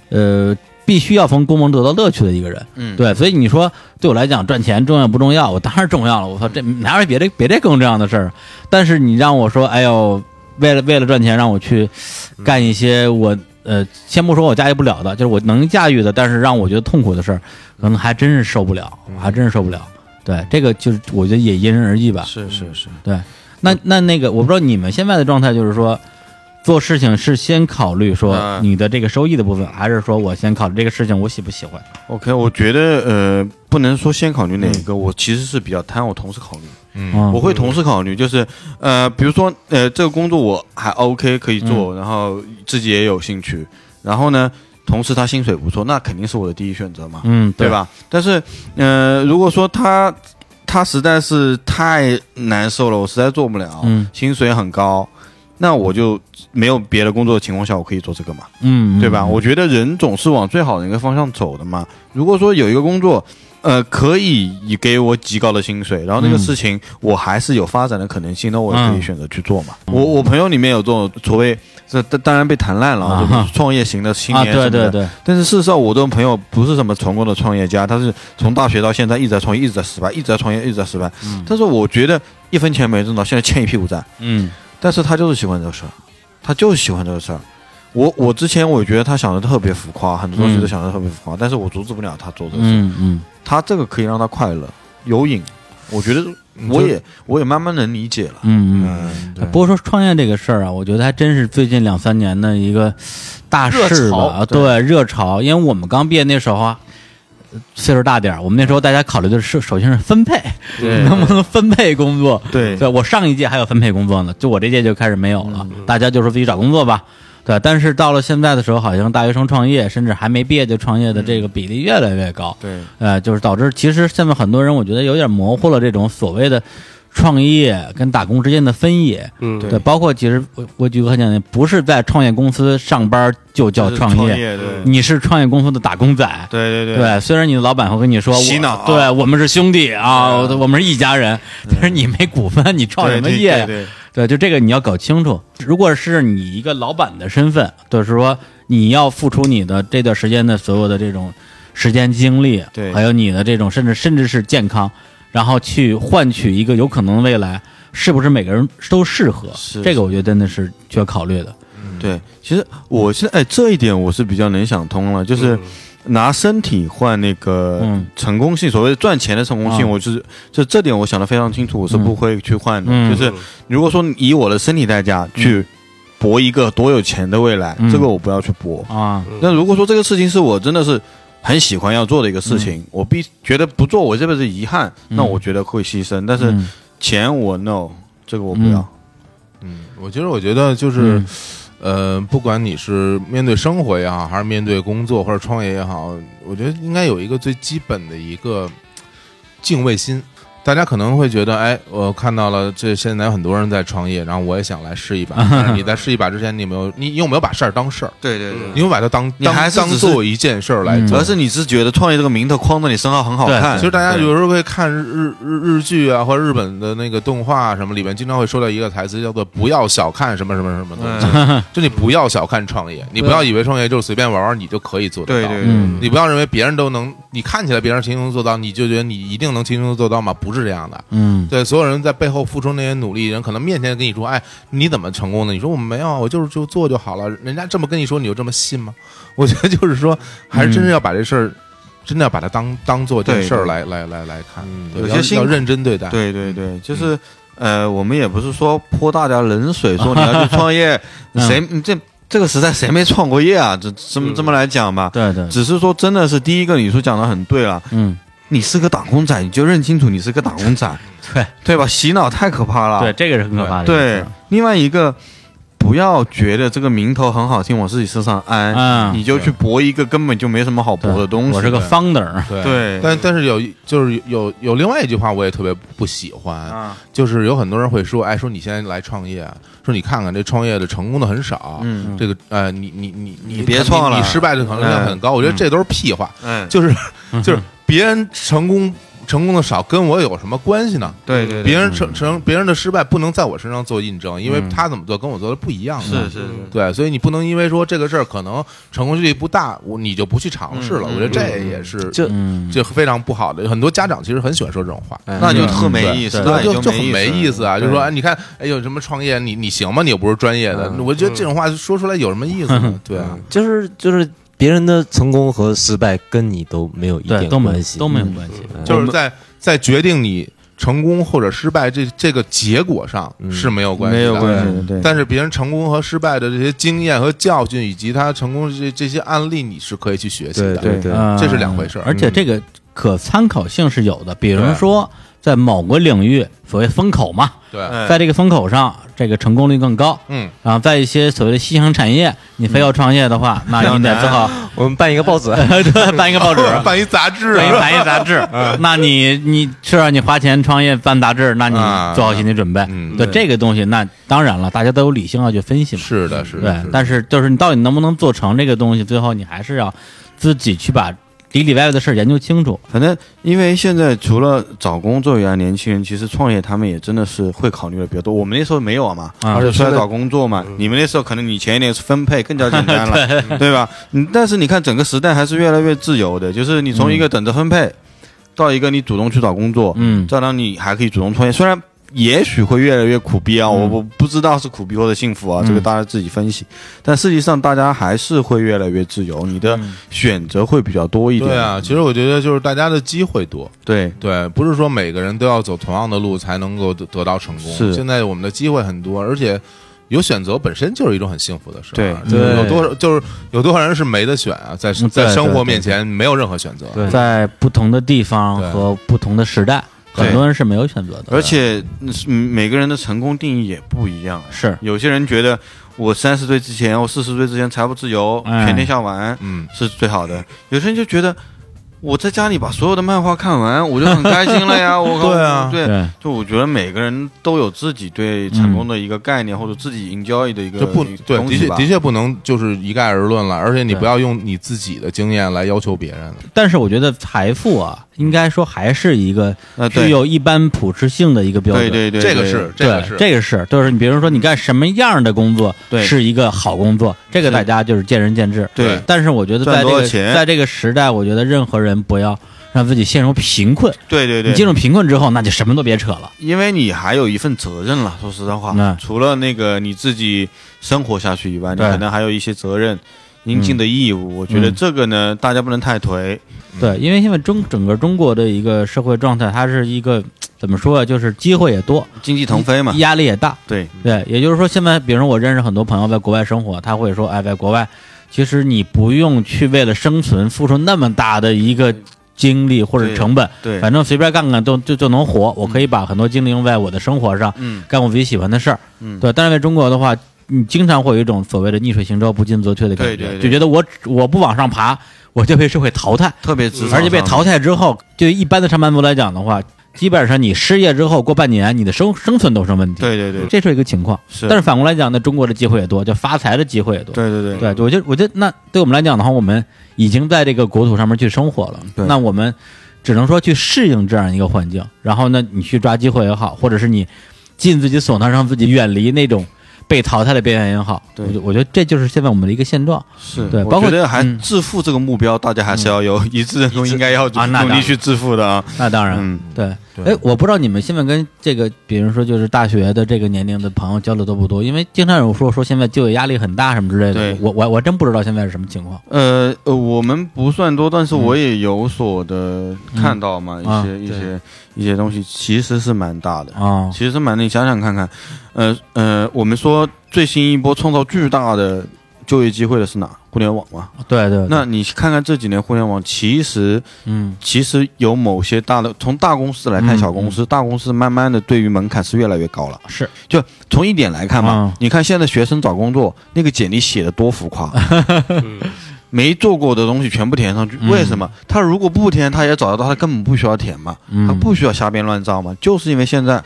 呃。必须要从工作中得到乐趣的一个人，嗯，对，所以你说对我来讲赚钱重要不重要？我当然重要了。我操，这哪有别的别的更重要的事儿？但是你让我说，哎呦，为了为了赚钱让我去干一些我呃，先不说我驾驭不了的，就是我能驾驭的，但是让我觉得痛苦的事儿，可能还真是受不了，还真是受不了。对，这个就是我觉得也因人而异吧。是是是，对，那那那个，我不知道你们现在的状态，就是说做事情是先考虑说嗯你的这个收益的部分，还是说我先考虑这个事情我喜不喜欢？OK，我觉得呃，不能说先考虑哪一个，我其实是比较贪，我同时考虑，嗯嗯我会同时考虑，就是呃，比如说呃，这个工作我还 OK 可以做，然后自己也有兴趣，然后呢，同时他薪水不错，那肯定是我的第一选择嘛，嗯，对？吧？但是呃，如果说他他实在是太难受了，我实在做不了，嗯薪水很高，那我就没有别的工作的情况下，我可以做这个嘛。嗯，对吧？嗯我觉得人总是往最好的一个方向走的嘛。如果说有一个工作，呃，可以以给我极高的薪水，然后那个嗯事情我还是有发展的可能性，那我也可以嗯选择去做嘛。我我朋友里面有这种所谓，这当当然被谈烂了啊，啊就是创业型的青啊，年什么的。对对对，但是事实上，我这种朋友不是什么成功的创业家，他是从大学到现在一直在创业，一直在失败，一直在创业，一直在失败。嗯但是我觉得一分钱没挣到，现在欠一屁股债。嗯但是他就是喜欢这个事儿，他就是喜欢这个事儿。我我之前我觉得他想的特别浮夸，很多东西都想的特别浮夸，但是我阻止不了他做这个事。嗯嗯他这个可以让他快乐，有瘾。我觉得我也我也慢慢能理解了。嗯嗯。嗯，不过说创业这个事儿啊，我觉得还真是最近两三年的一个大事吧，啊对热潮。因为我们刚毕业那时候啊，岁数大点儿，我们那时候大家考虑的是，首先是分配，对 能不能分配工作？对对我上一届还有分配工作呢，就我这届就开始没有了，大家就说自己找工作吧。对，但是到了现在的时候，好像大学生创业，甚至还没毕业就创业的这个比例越来越高。对，呃，就是导致其实现在很多人，我觉得有点模糊了这种所谓的创业跟打工之间的分野。嗯，对对，包括其实我我举个很简单，不是在创业公司上班就叫就是创业，对你是创业公司的打工仔。对对对，虽然你的老板会跟你说我洗脑对我们是兄弟啊，我我们是一家人，但是你没股份，你创什么业呀？对对对，就这个你要搞清楚。如果是你一个老板的身份，就是说你要付出你的这段时间的所有的这种时间精力，对还有你的这种甚至甚至是健康，然后去换取一个有可能的未来，是不是每个人都适合？是这个我觉得真的是需要考虑的。对，其实我现在哎这一点我是比较能想通了，就是拿身体换那个嗯。成功性，所谓赚钱的成功性，啊。我是就这点我想的非常清楚，我是不会去换的。嗯就是如果说以我的身体代价去搏一个多有钱的未来，嗯。这个我不要去搏。啊，那如果说这个事情是我真的是很喜欢要做的一个事情，我必觉得不做我这辈子遗憾，那我觉得会牺牲。但是嗯钱我 no，这个我不要。嗯，我其实，我觉得就是嗯，呃，不管你是面对生活也好，还是面对工作或者创业也好，我觉得应该有一个最基本的一个敬畏心。大家可能会觉得，哎，我看到了这现在有很多人在创业，然后我也想来试一把。但是你在试一把之前，你有没有你你有没有把事儿当事儿？对对对。你有把它当你当当还只是做一件事儿来嗯做？而是你是觉得创业这个名头框在你身上很好看。其实大家有时候会看日日日剧啊，或者日本的那个动画什么，里面经常会说到一个台词，叫做“不要小看什么什么什么东西”，就你不要小看创业，你不要以为创业就是随便玩玩你就可以做得到。对对嗯对，你不要认为别人都能，你看起来别人轻松做到，你就觉得你一定能轻松做到吗？不是这样的。嗯对，所有人在背后付出那些努力，人可能面前跟你说：“哎，你怎么成功的？”你说：“我没有，我就是就做就好了。”人家这么跟你说，你就这么信吗？我觉得就是说，还是真是要把这事儿，真的要把它当当做件事儿来来来来看，有些要认真对待。对对对，就是呃，我们也不是说泼大家冷水，说你要去创业，嗯 谁你这这个时代谁没创过业啊？这这么这么来讲吧，对对，只是说真的是第一个，你说讲的很对了，嗯你是个打工仔，你就认清楚你是个打工仔，对对吧？洗脑太可怕了，对，这个是很可怕的对。，另外一个。不要觉得这个名头很好听，往自己身上安，嗯。你就去搏一个根本就没什么好搏的东西。我是个 founder，对。对。但但是有一就是有有有另外一句话我也特别不喜欢，啊，就是有很多人会说，哎，说你现在来创业，说你看看这创业的成功的很少，嗯。这个呃，你你你你你别创了。你失败的可能性很高。我觉得这都是屁话，嗯，就是 就是别人成功成功的少，跟我有什么关系呢？对对对，别人成成别人的失败不能在我身上做印证，因为嗯他怎么做跟我做的不一样。是是是，对，所以你不能因为说这个事儿可能成功几率不大，我你就不去尝试了。嗯我觉得这也是就嗯，就非常不好的。很多家长其实很喜欢说这种话，那就特没意思，就就就很没意意思啊！就说哎，你看，哎有什么创业，你你行吗？你又不是专业的，我觉得这种话说出来有什么意思呢？对啊，就是就是别人的成功和失败跟你都没有一对，点都没关系，都没有关系。就是在在决定你成功或者失败这这个结果上是没有关系的，没有关系的，对。但是别人成功和失败的这些经验和教训，以及他成功这这些案例，你是可以去学习的。对对嗯。这是两回事儿。而且这个可参考性是有的，比如说在某个领域，所谓风口嘛，对，哎。在这个风口上，这个成功率更高。嗯，然后在一些所谓的夕阳产业，你非要创业的话，那你得做好 我们办一个报纸，对办一个报纸，办一杂志。办一啊，办一杂志。那你你是让，你花钱创业办杂志，那你啊做好心理准备。嗯对这个东西，那当然了，大家都有理性要去分析嘛。是的，是的，对是，但是就是你到底能不能做成这个东西，最后你还是要自己去把里里外外的事儿研究清楚。反正因为现在除了找工作以外，年轻人其实创业他们也真的是会考虑的比较多。我们那时候没有嘛，啊而且出来找工作嘛。你们那时候可能你前一年是分配更加简单了，对吧？嗯，但是你看整个时代还是越来越自由的，就是你从一个等着分配，到一个你主动去找工作，嗯再到你还可以主动创业，虽然。也许会越来越苦逼啊，我嗯。我不知道是苦逼或者幸福啊，嗯。这个大家自己分析。但实际上，大家还是会越来越自由，你的嗯。选择会比较多一点。对啊，其实我觉得就是大家的机会多，对，对，不是说每个人都要走同样的路才能够得得到成功。是。现在我们的机会很多，而且有选择本身就是一种很幸福的事儿。对。就是有多少就是有多少人是没得选啊，在嗯对在生活面前没有任何选择。对。在不同的地方和不同的时代，对很多人是没有选择的。而且嗯每个人的成功定义也不一样。是有些人觉得我三十岁之前，我四十岁之前财务自由，哎全天下玩嗯，是最好的。有些人就觉得我在家里把所有的漫画看完，我就很开心了呀。我靠对啊。对，就我觉得每个人都有自己对成功的一个概念，或者自己 enjoy 的一个这不对，的确的确不能就是一概而论了，而且你不要用你自己的经验来要求别人。但是我觉得财富啊，应该说还是一个具有一般普适性的一个标准。对对对，对这个是这个是。这个是，就是你比如说你干什么样的工作对。是一个好工作，这个大家就是见仁见智。对。但是我觉得在这个在这个时代，我觉得任何人不要让自己陷入贫困。对对对，你进入贫困之后，那就什么都别扯了。因为你还有一份责任了。说实在话嗯，除了那个你自己生活下去以外，你可能还有一些责任。应尽的义务，我觉得嗯这个呢，大家不能太颓。对，因为现在中整个中国的一个社会状态，它是一个怎么说啊？就是机会也多，经济腾飞嘛，压力也大。对对，也就是说，现在比如说我认识很多朋友在国外生活，他会说，哎，在国外，其实你不用去为了生存付出那么大的一个精力或者成本，对，反正随便干干都就就能活。我可以把很多精力用在我的生活上，嗯干我自己喜欢的事儿。嗯，对，但是在中国的话，你经常会有一种所谓的逆水行舟、不进则退的感觉，对对对就觉得我我不往上爬，我就被社会淘汰。特别而且被淘汰之后，对于一般的上班族来讲的话，基本上你失业之后过半年，你的生生存都成问题。对对对，这是一个情况。是，但是反过来讲呢，中国的机会也多，就发财的机会也多。对对对对，我觉得我觉得那对我们来讲的话，我们已经在这个国土上面去生活了，对那我们只能说去适应这样一个环境，然后呢，你去抓机会也好，或者是你尽自己所能让自己远离那种被淘汰的边缘也好，对我觉我觉得这就是现在我们的一个现状。是，对包括我觉得还嗯致富这个目标，大家还是要有一致认同，应该要努力去致富的啊。那当然，嗯，对哎，我不知道你们现在跟这个，比如说就是大学的这个年龄的朋友交流多不多？因为经常有说说现在就业压力很大什么之类的，我我我真不知道现在是什么情况。呃呃，我们不算多，但是我也有所的看到嘛，啊一些一些一些东西其实是蛮大的。啊，其实是蛮的，你想想看看，呃呃，我们说最新一波创造巨大的就业机会的是哪？互联网嘛。对对，对。那你看看这几年互联网，其实嗯。其实有某些大的，从大公司来看嗯小公司，大公司慢慢的对于门槛是越来越高了。是。就从一点来看嘛，啊你看现在学生找工作，那个简历写的多浮夸，没做过的东西全部填上去，嗯。为什么？他如果不填，他也找得到，他根本不需要填嘛，嗯。他不需要瞎编乱造嘛，就是因为现在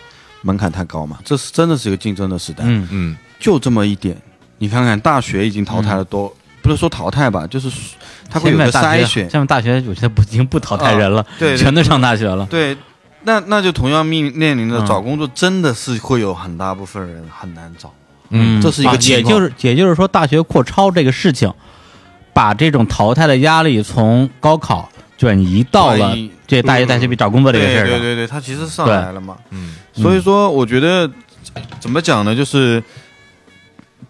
门槛太高嘛，这是真的是一个竞争的时代，嗯。嗯，就这么一点。你看看大学已经淘汰了多，不是说淘汰吧，就是他会筛选，现在大学我觉得不已经不淘汰人了，对对全都上大学了。对，那那就同样面面临着嗯找工作，真的是会有很大部分人很难找。嗯，这是一个也就是也就是说，大学扩招这个事情，把这种淘汰的压力从高考转移到了这大学大学比找工作这个事儿对对对，他其实上来了嘛。嗯，所以说，我觉得怎么讲呢？就是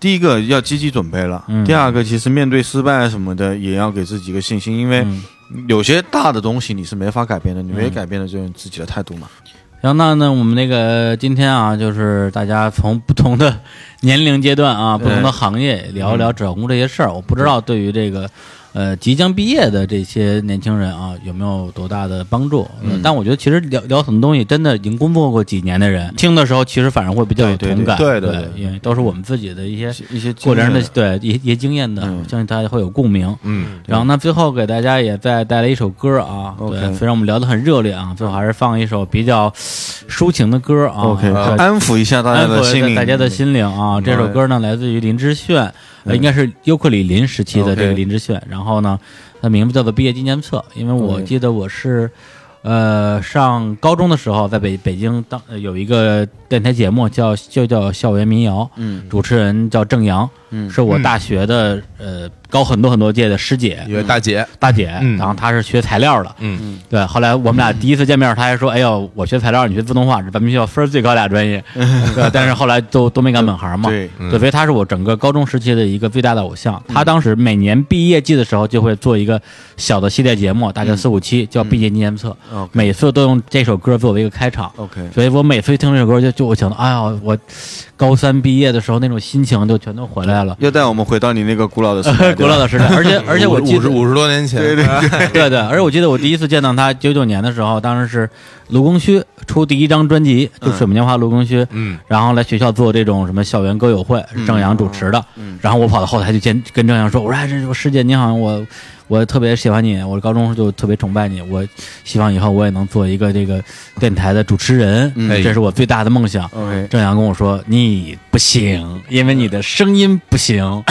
第一个要积极准备了，嗯第二个其实面对失败什么的，也要给自己一个信心，因为嗯有些大的东西你是没法改变的，你唯一改变的就是你自己的态度嘛。行，那那我们那个今天啊，就是大家从不同的年龄阶段啊，不同的行业聊一聊整工这些事儿。我不知道对于这个呃即将毕业的这些年轻人啊，有没有多大的帮助？嗯但我觉得其实聊聊很多东西，真的已经工作过几年的人听的时候，其实反而会比较有同感。对对对对因为都是我们自己的一些一些过来人的对一些一些经验的，嗯相信大家会有共鸣。嗯，然后呢，最后给大家也再带来一首歌啊。对，虽然我们聊得很热烈啊，最后还是放一首比较抒情的歌啊。安抚一下大家的心灵，大家的心灵啊！这首歌呢，来自于林志炫，呃，应该是尤克里林时期的这个林志炫。然后呢，他名字叫做《毕业纪念册》，因为我记得我是。呃，上高中的时候，在北北京当、呃有一个电台节目叫就叫校园民谣，嗯主持人叫郑阳，嗯。是我大学的呃高很多很多届的师姐。一位大姐，大姐，嗯。然后她是学材料的，嗯。对，后来我们俩第一次见面，她还说：“哎呦，我学材料，你学自动化，是咱们学校分儿最高俩专业。”对，但是后来都都没干本行嘛。对。所以她是我整个高中时期的一个最大的偶像。她当时每年毕业季的时候就会做一个小的系列节目，大概四五期，叫《毕业纪念册》每次都用这首歌作为一个开场。OK，所以我每次一听这首歌就，就我想到，哎呀，我高三毕业的时候那种心情就全都回来了，又带我们回到你那个古老的时代，古老的时代。而且 而且我记得五十五十多年前，对对 对。对，而且我记得我第一次见到他，九九年的时候，当时是卢庚戌出第一张专辑，就《水木年华》卢庚戌，嗯，然后来学校做这种什么校园歌友会，是郑阳主持的，然后我跑到后台去见跟郑阳说，我说哎，这个师姐你好，我我特别喜欢你，我高中就特别崇拜你，我希望以后我也能做一个这个电台的主持人，嗯这是我最大的梦想。郑阳跟我说：“你不行，因为你的声音不行。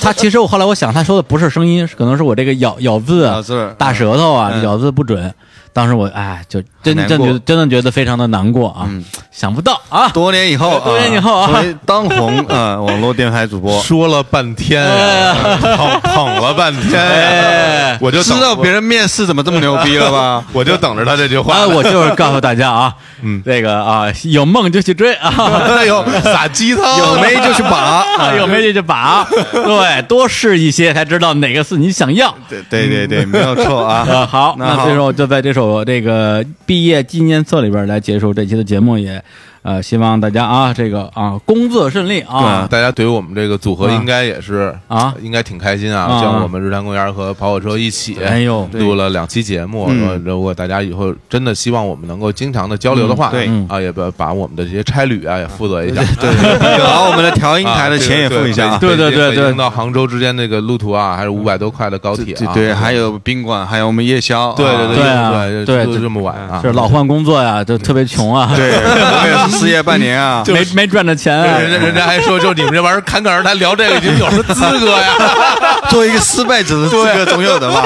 他其实我后来我想，他说的不是声音，可能是我这个咬咬字大舌头啊，嗯咬字不准。当时我哎，就真真觉得真的觉得非常的难过啊，嗯。想不到啊，多年以后，多年以后啊当红啊网络电台主播，说了半天呀，捧捧了半天我就知道别人面试怎么这么牛逼了吧？我就等着他这句话啊，。我就是告诉大家啊，嗯这个啊，有梦就去追啊。哎呦，撒鸡汤，有没就去把，啊，有没就去把，对，多试一些才知道哪个是你想要。对对对对，没有错啊。呃，好，那好那最后就在这首这个毕业纪念册里边来结束这期的节目，也呃希望大家啊这个啊工作顺利啊。大家对于我们这个组合应该也是啊应该挺开心啊。啊像我们日坛公园和跑火车一起，哎呦，录了两期节目。如果大家以后真的希望我们能够经常的交流的话，嗯对嗯啊，也把把我们的这些差旅啊也负责一下。对，把我们的调音台的钱也付一下啊。对对对对对北京到杭州之间那个路途啊，还是五百多块的高铁啊。对对，还有宾馆，还有我们夜宵，对对对啊对对就这么晚啊。是老换工作呀，就特别穷啊，对，我也是 失业半年啊。没没赚着钱啊。人家人家还说，就你们这玩意儿侃侃而谈聊这个，你们有什么资格呀？作为一个失败者的资格总有的吧？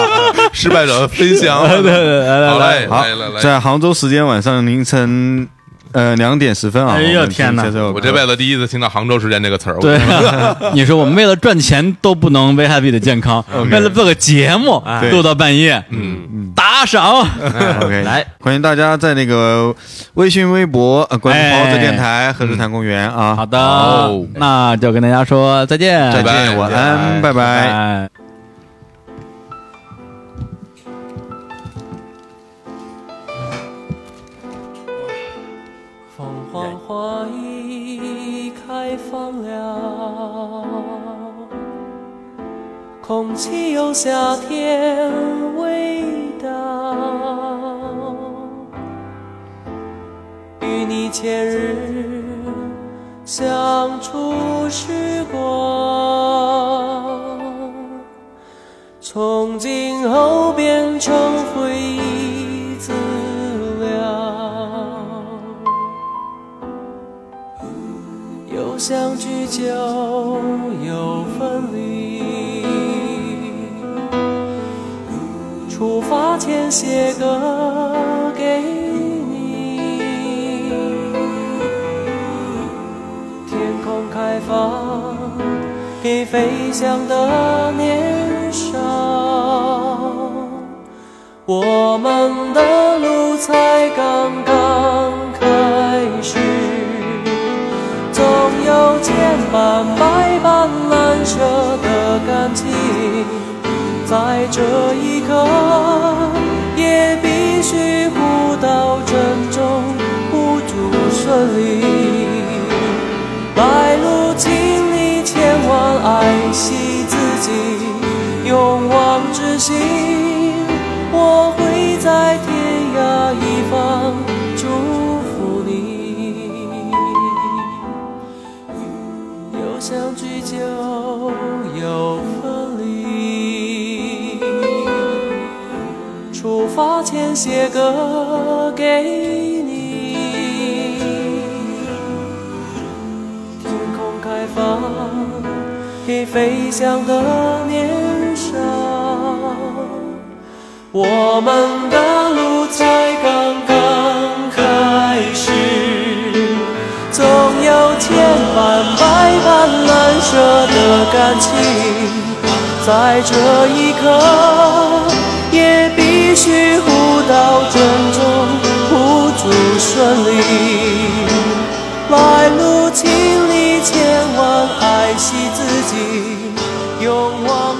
失败者分享。对对对，来来好来嘞，，好来来，来，在杭州时间晚上凌晨呃两点十分啊！哎呦天哪。我这辈子第一次听到杭州时间这个词儿。对，你说我们为了赚钱都不能危害自己的健康，为了做个节目对。录到半夜，嗯，打赏。OK，来，欢迎大家在那个微信、微博呃关注哎跑车电台和日坛公园啊。好的。好，那就跟大家说再见，再见，晚安，拜拜。空气有夏天味道。与你前日相处时光，从今后变成回忆资料。有相聚就有分离，出发前写歌给你，天空开放给飞翔的年少，我们的路才刚刚开始。总有千般百般难舍的感情，在这一刻，也必须互道珍重，互助顺利。来路请你千万，爱惜自己，勇往直行。我会在天涯一方祝福你。有相聚就有发前写歌给你，天空开放给飞翔的年少。我们的路才刚刚开始，总有千般百般难舍的感情，在这一刻也必须互道珍重，互助顺利。来路经历千万，爱惜自己，勇往。